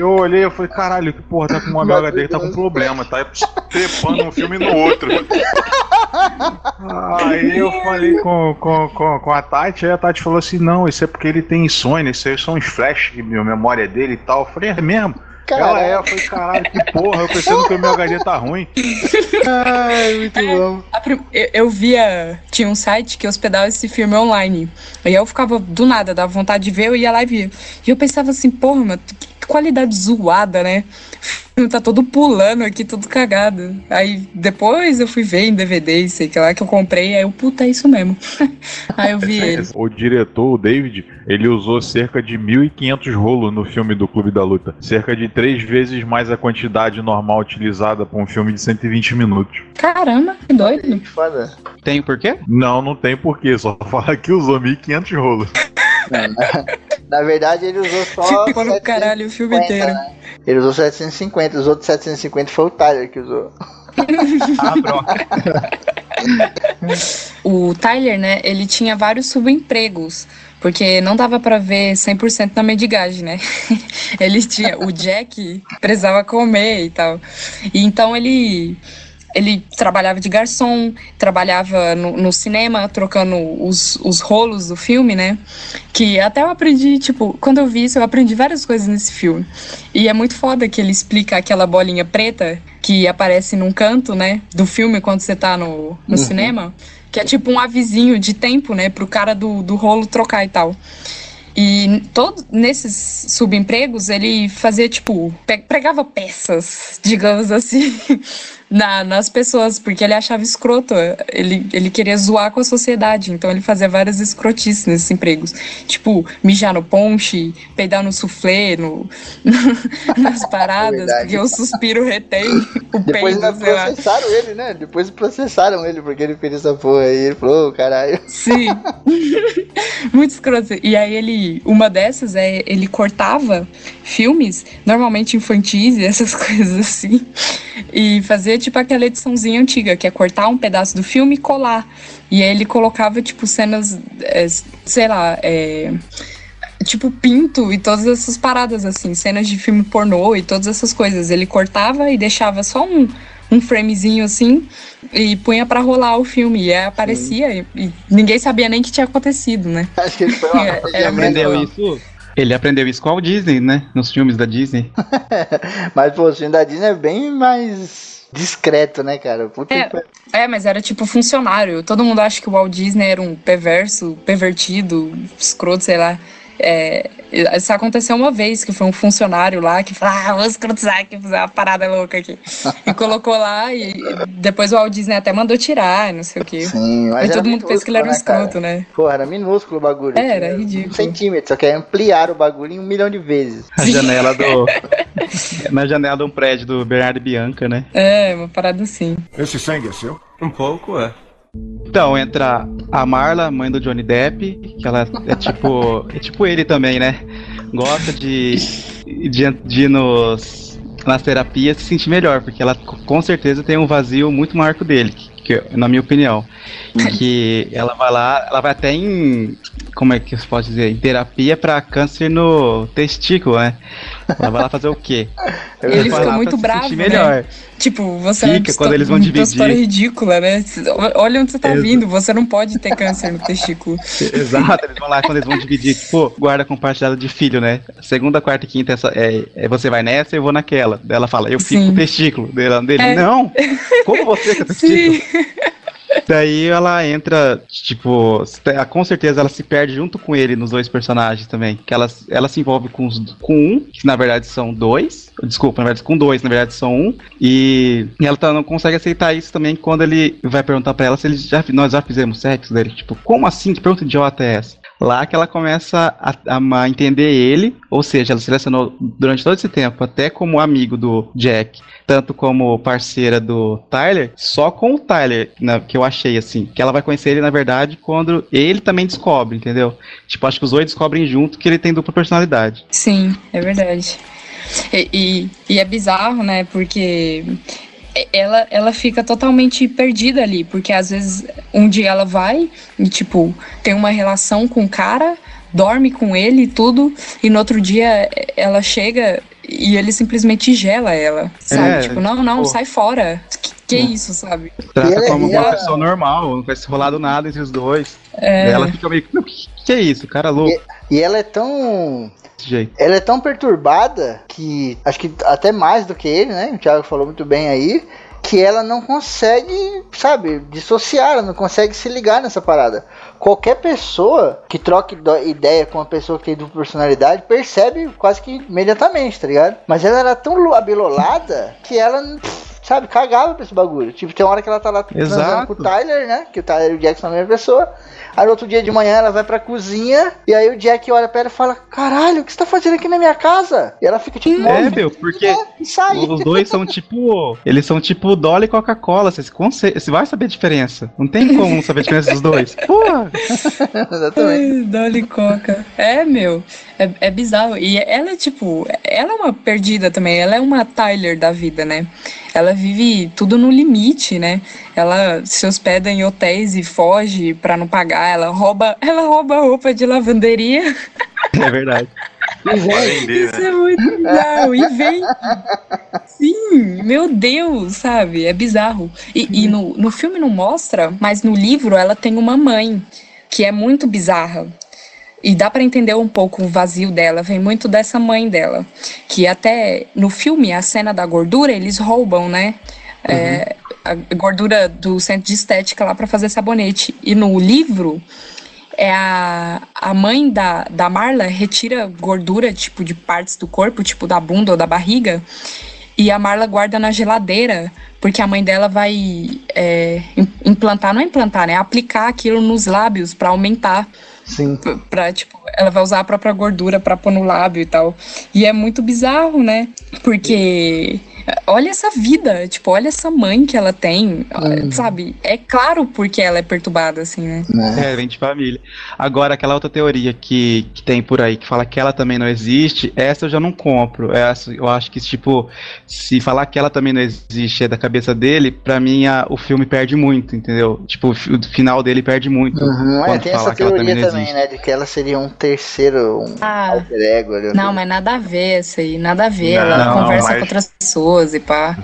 eu olhei eu falei, caralho, que porra, tá com o meu HD que tá com problema, tá trepando um filme no outro. Aí eu falei com, com, com, com a Tati, aí a Tati falou assim, não, isso é porque ele tem insônia, isso aí são os flash a memória dele e tal. Eu falei, é mesmo? Ela é, eu falei, caralho, que porra, eu pensando que o meu HD tá ruim.
Ai, muito bom.
A prim- Eu, eu via. Tinha um site que hospedava esse filme online. Aí eu ficava do nada, dava vontade de ver, eu ia lá e via. E eu pensava assim, porra, mano, que qualidade zoada, né? O filme Tá todo pulando aqui, tudo cagado. Aí depois eu fui ver em DVD, sei que lá que eu comprei, aí eu, puta, é isso mesmo. aí eu vi ele.
O diretor, o David, ele usou cerca de 1.500 rolos no filme do Clube da Luta. Cerca de três vezes mais a quantidade normal utilizada para um filme de 120 minutos.
Caramba, que doido.
Que foda.
Tem o porquê?
Não, não tem porquê, só falar que usou 1.500 rolos.
Na verdade, ele usou só.
Ficou no caralho o filme
750,
inteiro.
né? Ele usou 750, os outros 750 foi o Tyler que usou.
Ah, pronto.
O Tyler, né, ele tinha vários subempregos, porque não dava pra ver 100% na mendigagem, né? ele tinha, o Jack precisava comer e tal. E então ele ele trabalhava de garçom, trabalhava no, no cinema, trocando os, os rolos do filme, né? Que até eu aprendi, tipo, quando eu vi isso, eu aprendi várias coisas nesse filme. E é muito foda que ele explica aquela bolinha preta que aparece num canto, né, do filme quando você tá no, no cinema, que é tipo um avizinho de tempo, né, pro cara do, do rolo trocar e tal. E todo, nesses subempregos ele fazia tipo, pregava peças, digamos assim, na, nas pessoas, porque ele achava escroto. Ele, ele queria zoar com a sociedade, então ele fazia várias escrotices nesses empregos. Tipo, mijar no ponche, peidar no soufflé, no, nas paradas,
Verdade.
porque o suspiro retém o
Depois
peido, sei lá.
processaram ele, né? Depois processaram ele porque ele fez essa porra aí. Ele falou, "Ô, caralho.
Sim. Muito escroto. E aí ele, uma dessas é, ele cortava filmes, normalmente infantis e essas coisas assim, e fazia tipo aquela ediçãozinha antiga, que é cortar um pedaço do filme e colar. E aí ele colocava tipo cenas, é, sei lá, é, tipo pinto e todas essas paradas assim, cenas de filme pornô e todas essas coisas. Ele cortava e deixava só um, um framezinho assim e punha pra rolar o filme. E aí aparecia e, e ninguém sabia nem que tinha acontecido, né?
Acho que ele foi uma
É, é,
Aprendeu isso? Ele aprendeu isso com o Walt Disney, né? Nos filmes da Disney.
Mas, pô, o filme da Disney é bem mais discreto, né, cara? Puta
É.
que-
É, mas era tipo funcionário. Todo mundo acha que o Walt Disney era um perverso, pervertido, escroto, sei lá. É, isso aconteceu uma vez, que foi um funcionário lá que falou, ah, vou escrotizar aqui, fazer uma parada louca aqui. e colocou lá e depois o Walt Disney até mandou tirar, não sei o quê.
Sim, mas
Aí todo mundo pensa que ele era um
né,
escroto, né?
cara? Porra, era minúsculo o bagulho.
É, era ridículo.
Um centímetro, só que é ampliar o bagulho em um milhão de vezes.
A janela do. Na janela de um prédio do Bernardo e Bianca, né?
É, uma parada assim.
Esse sangue é seu? Um pouco, é.
Então, entra a Marla, mãe do Johnny Depp, que ela é tipo. É tipo ele também, né? Gosta de, de, de ir nos, nas terapias se sentir melhor, porque ela com certeza tem um vazio muito maior que o dele, que, na minha opinião. Que ela vai lá, ela vai até em. Como é que se pode dizer? Em terapia pra câncer no testículo, né? Ela vai lá fazer o quê?
Ele fica muito
se
bravo,
sentir
né? Tipo, você
Fica
é uma
quando eles vão
uma
dividir.
história ridícula, né? Olha onde você tá
Exa-
vindo, você não pode ter câncer no testículo.
Exato, eles vão lá quando eles vão dividir, tipo, guarda compartilhada de filho, né? Segunda, quarta e quinta, essa, é, é você vai nessa eu vou naquela. Ela fala, eu fico
Sim.
com o testículo. Dele, dele
É.
não! Como você com o testículo?
Sim.
Daí ela entra, tipo, com certeza ela se perde junto com ele nos dois personagens também. Que ela, ela se envolve com, os, com um, que na verdade são dois. Desculpa, na verdade, com dois, na verdade são um. E, ela tá- não consegue aceitar isso também quando ele vai perguntar pra ela se eles já, nós já fizemos sexo dele. Tipo, como assim? Que pergunta idiota é essa? Lá que ela começa a, a- entender ele, ou seja, ela selecionou durante todo esse tempo, até como amigo do Jack, tanto como parceira do Tyler, só com o Tyler, que eu achei assim, que ela vai conhecer ele na verdade quando ele também descobre, entendeu? Tipo, acho que os dois descobrem junto que ele tem dupla personalidade.
Sim, é verdade. E, e, e é bizarro, né? Porque ela, ela fica totalmente perdida ali. Porque às vezes um dia ela vai e, tipo, tem uma relação com o cara, dorme com ele e tudo, e no outro dia ela chega e ele simplesmente gela ela. Sabe?
É,
tipo, não, não,
pô.
sai fora. Que, que isso, sabe?
Trata
ela-
como uma
ela-
pessoa normal, não vai se rolar do nada entre os dois.
É,
Ela fica meio, "Meu, que, que é isso? Cara louco
E ela é tão.
jeito.
Ela é tão perturbada que. Acho que até mais do que ele, né? O Thiago falou muito bem aí. Que ela não consegue, sabe, dissociar, ela não consegue se ligar nessa parada. Qualquer pessoa que troque ideia com uma pessoa que tem dupla personalidade percebe quase que imediatamente, tá ligado? Mas ela era tão abilolada que ela, sabe, cagava pra esse bagulho. Tipo, tem uma hora que ela tá lá transando
Exato.
com o Tyler, né? Que o Tyler e o Jack são a mesma pessoa. Aí no outro dia de manhã ela vai pra cozinha e aí o Jack olha pra ela e fala: Caralho, o que você tá fazendo aqui na minha casa? E ela fica tipo,
É,
"Nossa,
meu, porque
é, e sai.
os dois são tipo. Eles são tipo Dolly e Coca-Cola. Você, você vai saber a diferença. Não tem como saber a diferença dos dois. Porra!
Exatamente.
Dolly Coca. É, meu. É, é bizarro. E ela é tipo. Ela é uma perdida também. Ela é uma Tyler da vida, né? Ela vive tudo no limite, né? Ela se hospeda em hotéis e foge pra não pagar. Ela rouba, ela rouba roupa de lavanderia.
É verdade.
Vender,
Isso
né?
é muito bizarro. E vem. Sim, meu Deus, sabe? É bizarro. E, e no, no filme não mostra, mas no livro ela tem uma mãe que é muito bizarra. E dá pra entender um pouco o vazio dela, vem muito dessa mãe dela. Que até no filme, a cena da gordura, eles roubam, né? É, a gordura do centro de estética lá pra fazer sabonete. E no livro, é a, a mãe da, da Marla retira gordura, tipo, de partes do corpo, tipo da bunda ou da barriga, e a Marla guarda na geladeira, porque a mãe dela vai é, im- implantar, não é implantar, né? Aplicar aquilo nos lábios pra aumentar,
Sim.
pra, tipo, ela vai usar a própria gordura pra pôr no lábio e tal. E é muito bizarro, né? Porque olha essa vida, tipo, olha essa mãe que ela tem, sabe? É claro porque ela é perturbada, assim, né?
Né?
É, vem de família. Agora, aquela outra teoria que, que tem por aí, que fala que ela também não existe, essa eu já não compro. Essa, eu acho que, tipo, se falar que ela também não existe é da cabeça dele, pra mim a- o filme perde muito, entendeu? Tipo, o fi- o final dele perde muito.
Uhum, é,
quando
tem
falar
essa
que ela
teoria
também
também, né? De que ela seria um terceiro, um
Ah,
alter ego ali.
Não, mas nada a ver isso aí, nada a ver.
Não,
ela
não,
conversa
mas-
com outras pessoas e pá.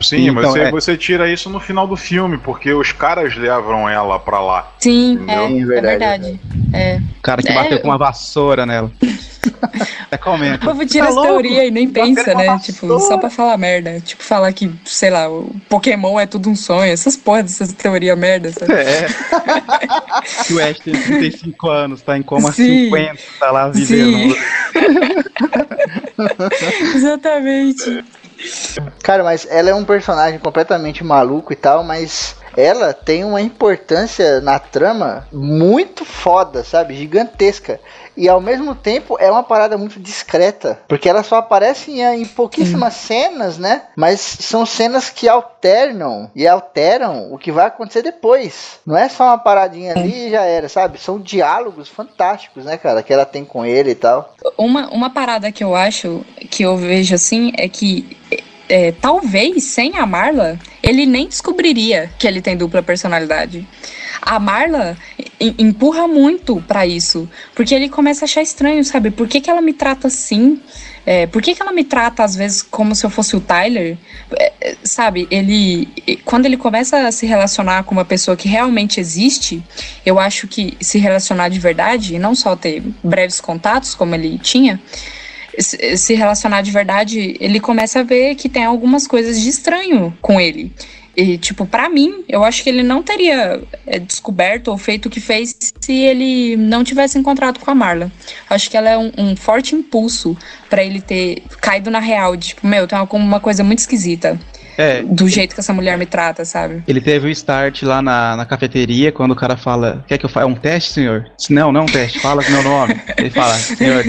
Sim, mas
Então,
você,
é.
você tira isso no final do filme, porque os caras levam ela pra lá.
Sim,
Entendeu?
é, é
verdade.
É.
O cara que
É,
bateu
eu-
com uma vassoura nela. Até
O
comenta.
povo tira
Tá
as teorias e nem pensa, né? Tipo, só pra falar merda. Tipo, falar que, sei lá, o Pokémon é tudo um sonho. Essas porra dessas teorias merda, sabe?
É. que o Ash tem 35 anos, tá em coma
Sim.
50, tá lá
Sim.
vivendo.
Exatamente.
Cara, mas ela é um personagem completamente maluco e tal, mas ela tem uma importância na trama muito foda, sabe? Gigantesca. E ao mesmo tempo é uma parada muito discreta. Porque ela só aparece em, em pouquíssimas cenas, né? Mas são cenas que alternam e alteram o que vai acontecer depois. Não é só uma paradinha ali e já era, sabe? São diálogos fantásticos, né, cara? Que ela tem com ele e tal.
Uma, uma parada que eu acho, que eu vejo assim, é que é, talvez sem a Marla, ele nem descobriria que ele tem dupla personalidade. A Marla em- empurra muito pra isso, porque ele começa a achar estranho, sabe? Por que, que ela me trata assim? É, por que, que ela me trata às vezes como se eu fosse o Tyler? É, é, sabe, ele. Quando ele começa a se relacionar com uma pessoa que realmente existe, eu acho que se relacionar de verdade, e não só ter breves contatos, como ele tinha, se relacionar de verdade, ele começa a ver que tem algumas coisas de estranho com ele. E, tipo, pra mim, eu acho que ele não teria é, descoberto ou feito o que fez se ele não tivesse encontrado com a Marla. Acho que ela é um, um forte impulso pra ele ter caído na real. De, tipo, meu, tem alguma coisa muito esquisita
É,
do jeito que essa mulher me trata, sabe?
Ele teve o start lá na, na cafeteria, quando o cara fala, quer que eu faça um teste, senhor? Não, não é um teste, fala meu nome. Ele fala, senhor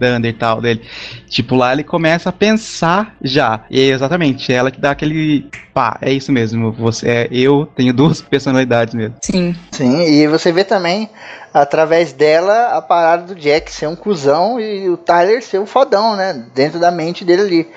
Dunder e tal, dele. Tipo, lá ele começa a pensar já. E é exatamente, ela que dá aquele, pá, é isso mesmo, você é, eu tenho duas personalidades mesmo.
Sim.
Sim, e você vê também, através dela, a parada do Jack ser um cuzão e o Tyler ser um fodão, né? Dentro da mente dele ali.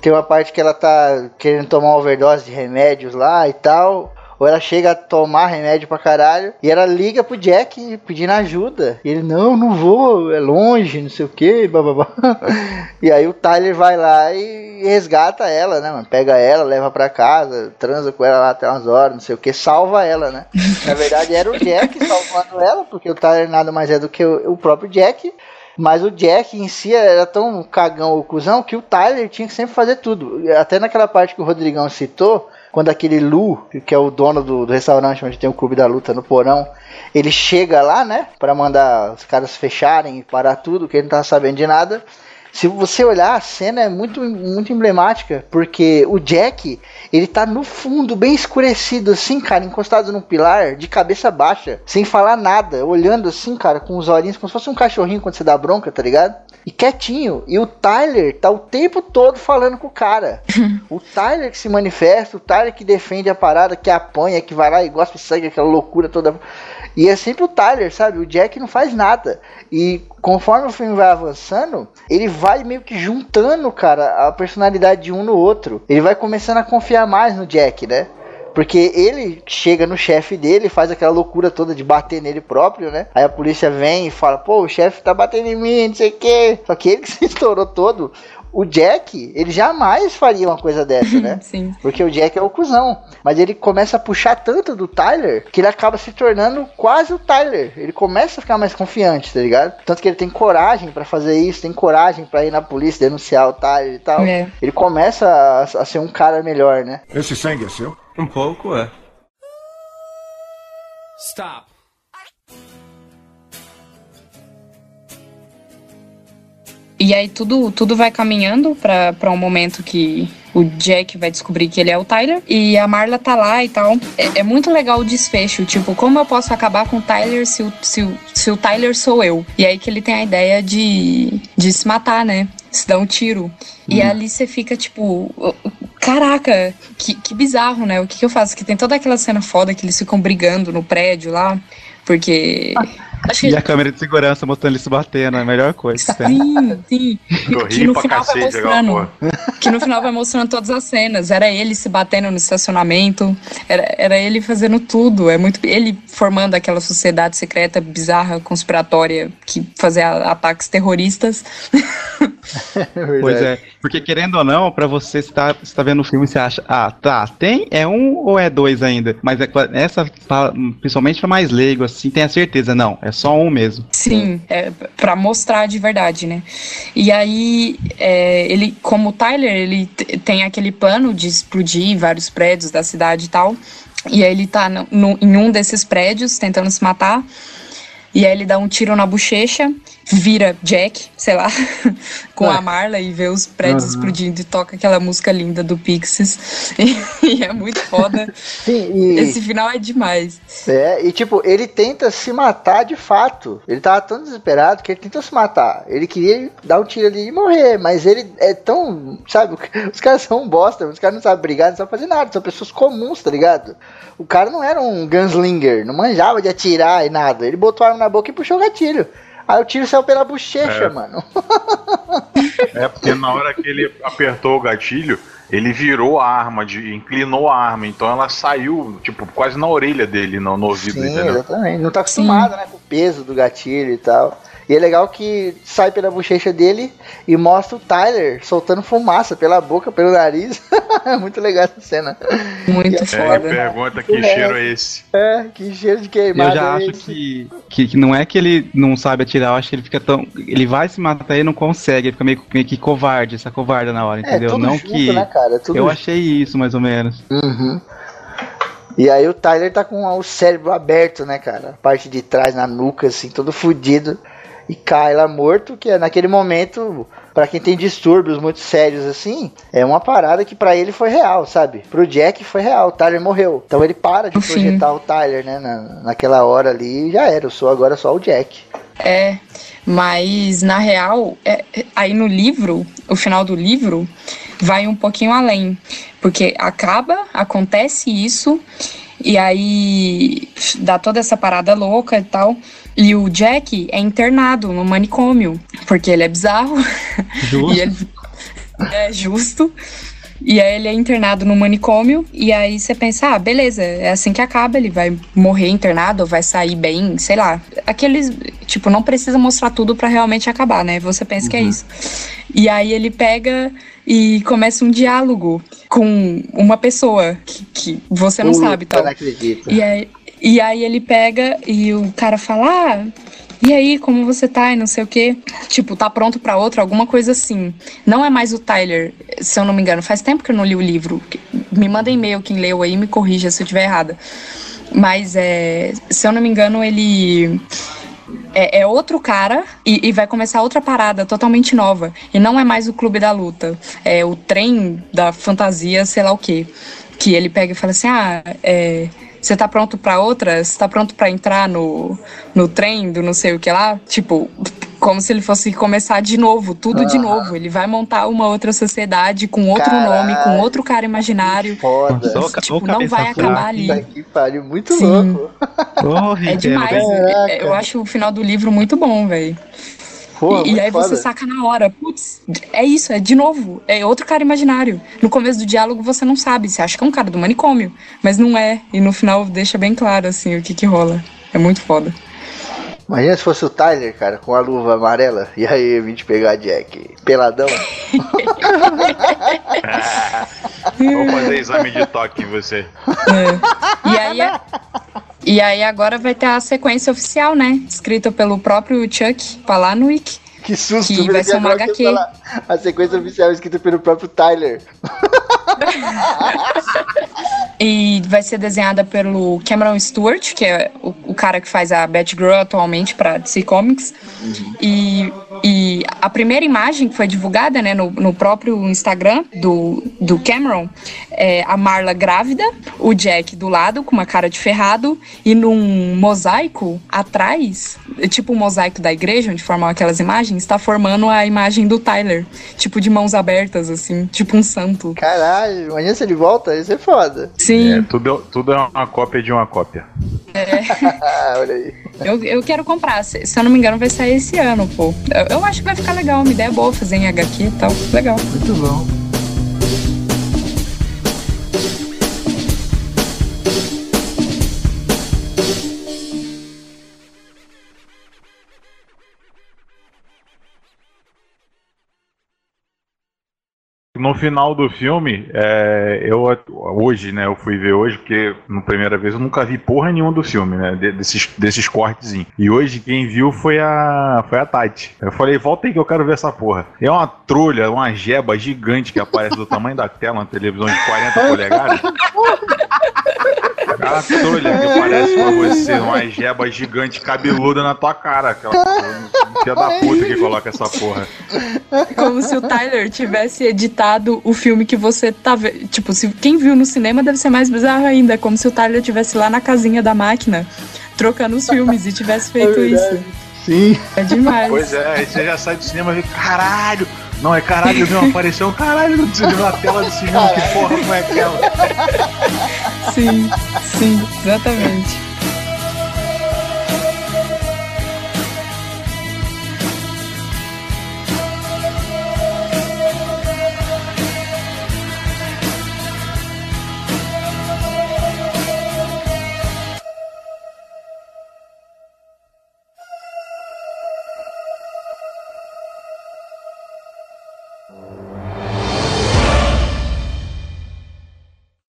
Tem uma parte que ela tá querendo tomar overdose de remédios lá e tal. Ou ela chega a tomar remédio pra caralho. E ela liga pro Jack pedindo ajuda. E ele, não, não vou, é longe, não sei o que, bababá. E aí o Tyler vai lá e resgata ela, né, mano? Pega ela, leva pra casa, transa com ela lá até umas horas, não sei o que, salva ela, né? Na verdade era o Jack salvando ela, porque o Tyler nada mais é do que o próprio Jack. Mas o Jack em si era tão cagão ou cuzão que o Tyler tinha que sempre fazer tudo. Até naquela parte que o Rodrigão citou, quando aquele Lu, que é o dono do, do restaurante onde tem o clube da luta no porão, ele chega lá, né, Pra mandar os caras fecharem e parar tudo, que ele não tava sabendo de nada. Se você olhar, a cena é muito, muito emblemática, porque o Jack, ele tá no fundo, bem escurecido, assim, cara, encostado num pilar, de cabeça baixa, sem falar nada, olhando assim, cara, com os olhinhos, como se fosse um cachorrinho quando você dá bronca, tá ligado? E quietinho. E o Tyler tá o tempo todo falando com o cara. o Tyler que se manifesta, o Tyler que defende a parada, que apanha, que vai lá e gosta de sangue, aquela loucura toda. E é sempre o Tyler, sabe? O Jack não faz nada. E conforme o filme vai avançando, ele vai meio que juntando, cara, a personalidade de um no outro. Ele vai começando a confiar mais no Jack, né? Porque ele chega no chefe dele, faz aquela loucura toda de bater nele próprio, né? Aí a polícia vem e fala, pô, o chefe tá batendo em mim, não sei o quê. Só que ele que se estourou todo. O Jack, ele jamais faria uma coisa dessa, né?
Sim.
Porque o Jack é o cuzão. Mas ele começa a puxar tanto do Tyler que ele acaba se tornando quase o Tyler. Ele começa a ficar mais confiante, tá ligado? Tanto que ele tem coragem pra fazer isso, tem coragem pra ir na polícia denunciar o Tyler e tal.
É.
Ele começa a, a ser um cara melhor, né?
Esse sangue é seu?
Um pouco, é.
Stop.
E aí tudo, tudo vai caminhando pra pra um momento que o Jack vai descobrir que ele é o Tyler. E a Marla tá lá e tal. É, é muito legal o desfecho. Tipo, como eu posso acabar com o Tyler se o, se, o, se o Tyler sou eu? E aí que ele tem a ideia de, de se matar, né? Se dar um tiro. E ali você fica, tipo. Caraca, que, que bizarro, né? O que, que eu faço? Que tem toda aquela cena foda que eles ficam brigando no prédio lá. Porque. Acho que
E a câmera de segurança mostrando ele se batendo, é a melhor coisa.
Sim, sim. Que no final vai mostrando. Que no final vai mostrando todas as cenas. Era ele se batendo no estacionamento. Era, era ele fazendo tudo. É muito. Ele formando aquela sociedade secreta, bizarra, conspiratória, que fazia ataques terroristas.
Pois é, porque querendo ou não, pra você estar tá vendo o filme, você acha, ah, tá, tem, é um ou é dois ainda? Mas é, essa, principalmente pra mais leigo, assim, tem a certeza, não, é só um mesmo.
Sim, é para mostrar de verdade, né? E aí, é, ele, como o Tyler, ele tem aquele plano de explodir vários prédios da cidade e tal. E aí ele tá no, no- em um desses prédios tentando se matar. E aí ele dá um tiro na bochecha, vira Jack, sei lá, com a Marla e vê os prédios explodindo e toca aquela música linda do Pixies. E, é muito foda.
Sim, e,
Esse final é demais.
é, e tipo, ele tenta se matar de fato. Ele tava tão desesperado que ele tenta se matar. Ele queria dar um tiro ali e morrer, mas ele é tão. Sabe, os caras são um bosta, os caras não sabem brigar, não sabem fazer nada, são pessoas comuns, tá ligado? O cara não era um gunslinger, não manjava de atirar e nada. Ele botou a arma na boca e puxou o gatilho. Aí o tiro saiu pela bochecha,
É.
mano.
É, porque na hora que ele apertou o gatilho, ele virou a arma, de, inclinou a arma, então ela saiu, tipo, quase na orelha dele, no, no ouvido,
Sim,
entendeu?
exatamente. Não tá acostumado, né, com o peso do gatilho e tal. E é legal que sai pela bochecha dele e mostra o Tyler soltando fumaça pela boca, pelo nariz. É Muito legal essa cena.
Muito
É,
foda.
pergunta que cheiro é esse?
É, que cheiro de
Eu
queimado.
já
é
acho que, que, que não é que ele não sabe atirar, eu acho que ele fica tão. Ele vai se matar e não consegue, ele fica meio, meio que covarde, essa covarda na hora,
É,
entendeu?
tudo
não
junto,
que.
né, cara? Tudo
Eu
junto.
achei isso, mais ou menos.
Uhum. E aí o Tyler tá com o cérebro aberto, né, cara? A parte de trás na nuca, assim, todo fudido. E cai lá morto, que é naquele momento, pra quem tem distúrbios muito sérios assim, é uma parada que pra ele foi real, sabe? Pro Jack foi real, o Tyler morreu. Então ele para de
Enfim.
projetar o Tyler, né? na- naquela hora ali e já era, eu sou agora só o Jack.
É, mas na real, é- aí no livro, o final do livro, vai um pouquinho além. Porque acaba, acontece isso, e aí dá toda essa parada louca e tal. E o Jack é internado no manicômio, porque ele é bizarro.
Justo.
E ele é justo. E aí ele é internado no manicômio. E aí você pensa, ah, beleza, é assim que acaba, ele vai morrer internado, ou vai sair bem, sei lá. Aqueles, tipo, não precisa mostrar tudo pra realmente acabar, né? Você pensa que é isso. E aí ele pega e começa um diálogo com uma pessoa que, que você não
O
sabe, tal.
não acredita.
E aí, e aí ele pega e o cara fala: Ah, e aí, como você tá? E não sei o quê. Tipo, tá pronto pra outra, alguma coisa assim. Não é mais o Tyler, se eu não me engano. Faz tempo que eu não li o livro. Me manda e-mail quem leu aí, me corrija se eu estiver errada. Mas, é, se eu não me engano, ele. É, é outro cara e, e vai começar outra parada totalmente nova. E não é mais o clube da luta. É o trem da fantasia, sei lá o quê. Que ele pega e fala assim: ah, é, você tá pronto pra outra? Você tá pronto pra entrar no, no trem do não sei o que lá? Tipo, como se ele fosse começar de novo, tudo de novo. Ele vai montar uma outra sociedade com outro nome, com
Caralho.
outro cara imaginário.
Foda.
Ô,
tipo, não vai
fraca.
acabar ali.
Puta que pariu, muito
Sim.
louco.
É demais.
Caraca.
Eu acho o final do livro muito bom, velho.
Porra,
e, e aí você
foda.
saca na hora, putz, é isso, é de novo, é outro cara imaginário. No começo do diálogo você não sabe, você acha que é um cara do manicômio, mas não é. E no final deixa bem claro, assim, o que que rola. É muito foda.
Imagina se fosse o Tyler, cara, com a luva amarela. E aí eu vim te pegar, Jack. Peladão.
Vou fazer exame de toque em você.
É. E aí, e aí agora vai ter a sequência oficial, né? Escrita pelo próprio Chuck Palahniuk.
Que susto,
Que vai ser uma HQ.
falar A sequência oficial escrita pelo próprio Tyler.
E vai ser desenhada pelo Cameron Stewart, que é o, o cara que faz a Batgirl atualmente para DC Comics. E, e a primeira imagem que foi divulgada né, no, no próprio Instagram do, do Cameron é a Marla grávida, o Jack do lado com uma cara de ferrado e num mosaico atrás, tipo um mosaico da igreja onde formam aquelas imagens, está formando a imagem do Tyler, tipo de mãos abertas assim, tipo um santo.
Caralho, imagina se ele volta, isso é foda.
Sim.
É, tudo, tudo é uma cópia de uma cópia.
Ah, olha aí.
Eu, eu quero comprar. Se, se eu não me engano, vai sair esse ano, pô. Eu, eu acho que vai ficar legal. Uma ideia boa fazer em HQ e tal. Legal.
Muito bom.
No final do filme, é, eu hoje, né, eu fui ver hoje, porque na primeira vez eu nunca vi porra nenhuma do filme, né, de- desses, desses cortezinhos. E hoje quem viu foi a foi a Tati. Eu falei, volta aí que eu quero ver essa porra. É uma trolha, uma jeba gigante que aparece do tamanho da tela, uma televisão de 40 polegadas. Aquela trolha que aparece pra você, uma jeba gigante cabeluda na tua cara. Aquela filha da puta que coloca essa porra.
Como se o Tyler tivesse editado o filme que você tá vendo. Tipo, se quem viu no cinema deve ser mais bizarro ainda. Como se o Tyler tivesse lá na casinha da máquina, trocando os filmes e tivesse feito
É
isso.
Sim.
É demais.
Pois é, aí você já sai do cinema e fica, caralho! Não, é caralho, viu? Apareceu um caralho na tela do cinema, que porra foi aquela?
Sim, sim, exatamente.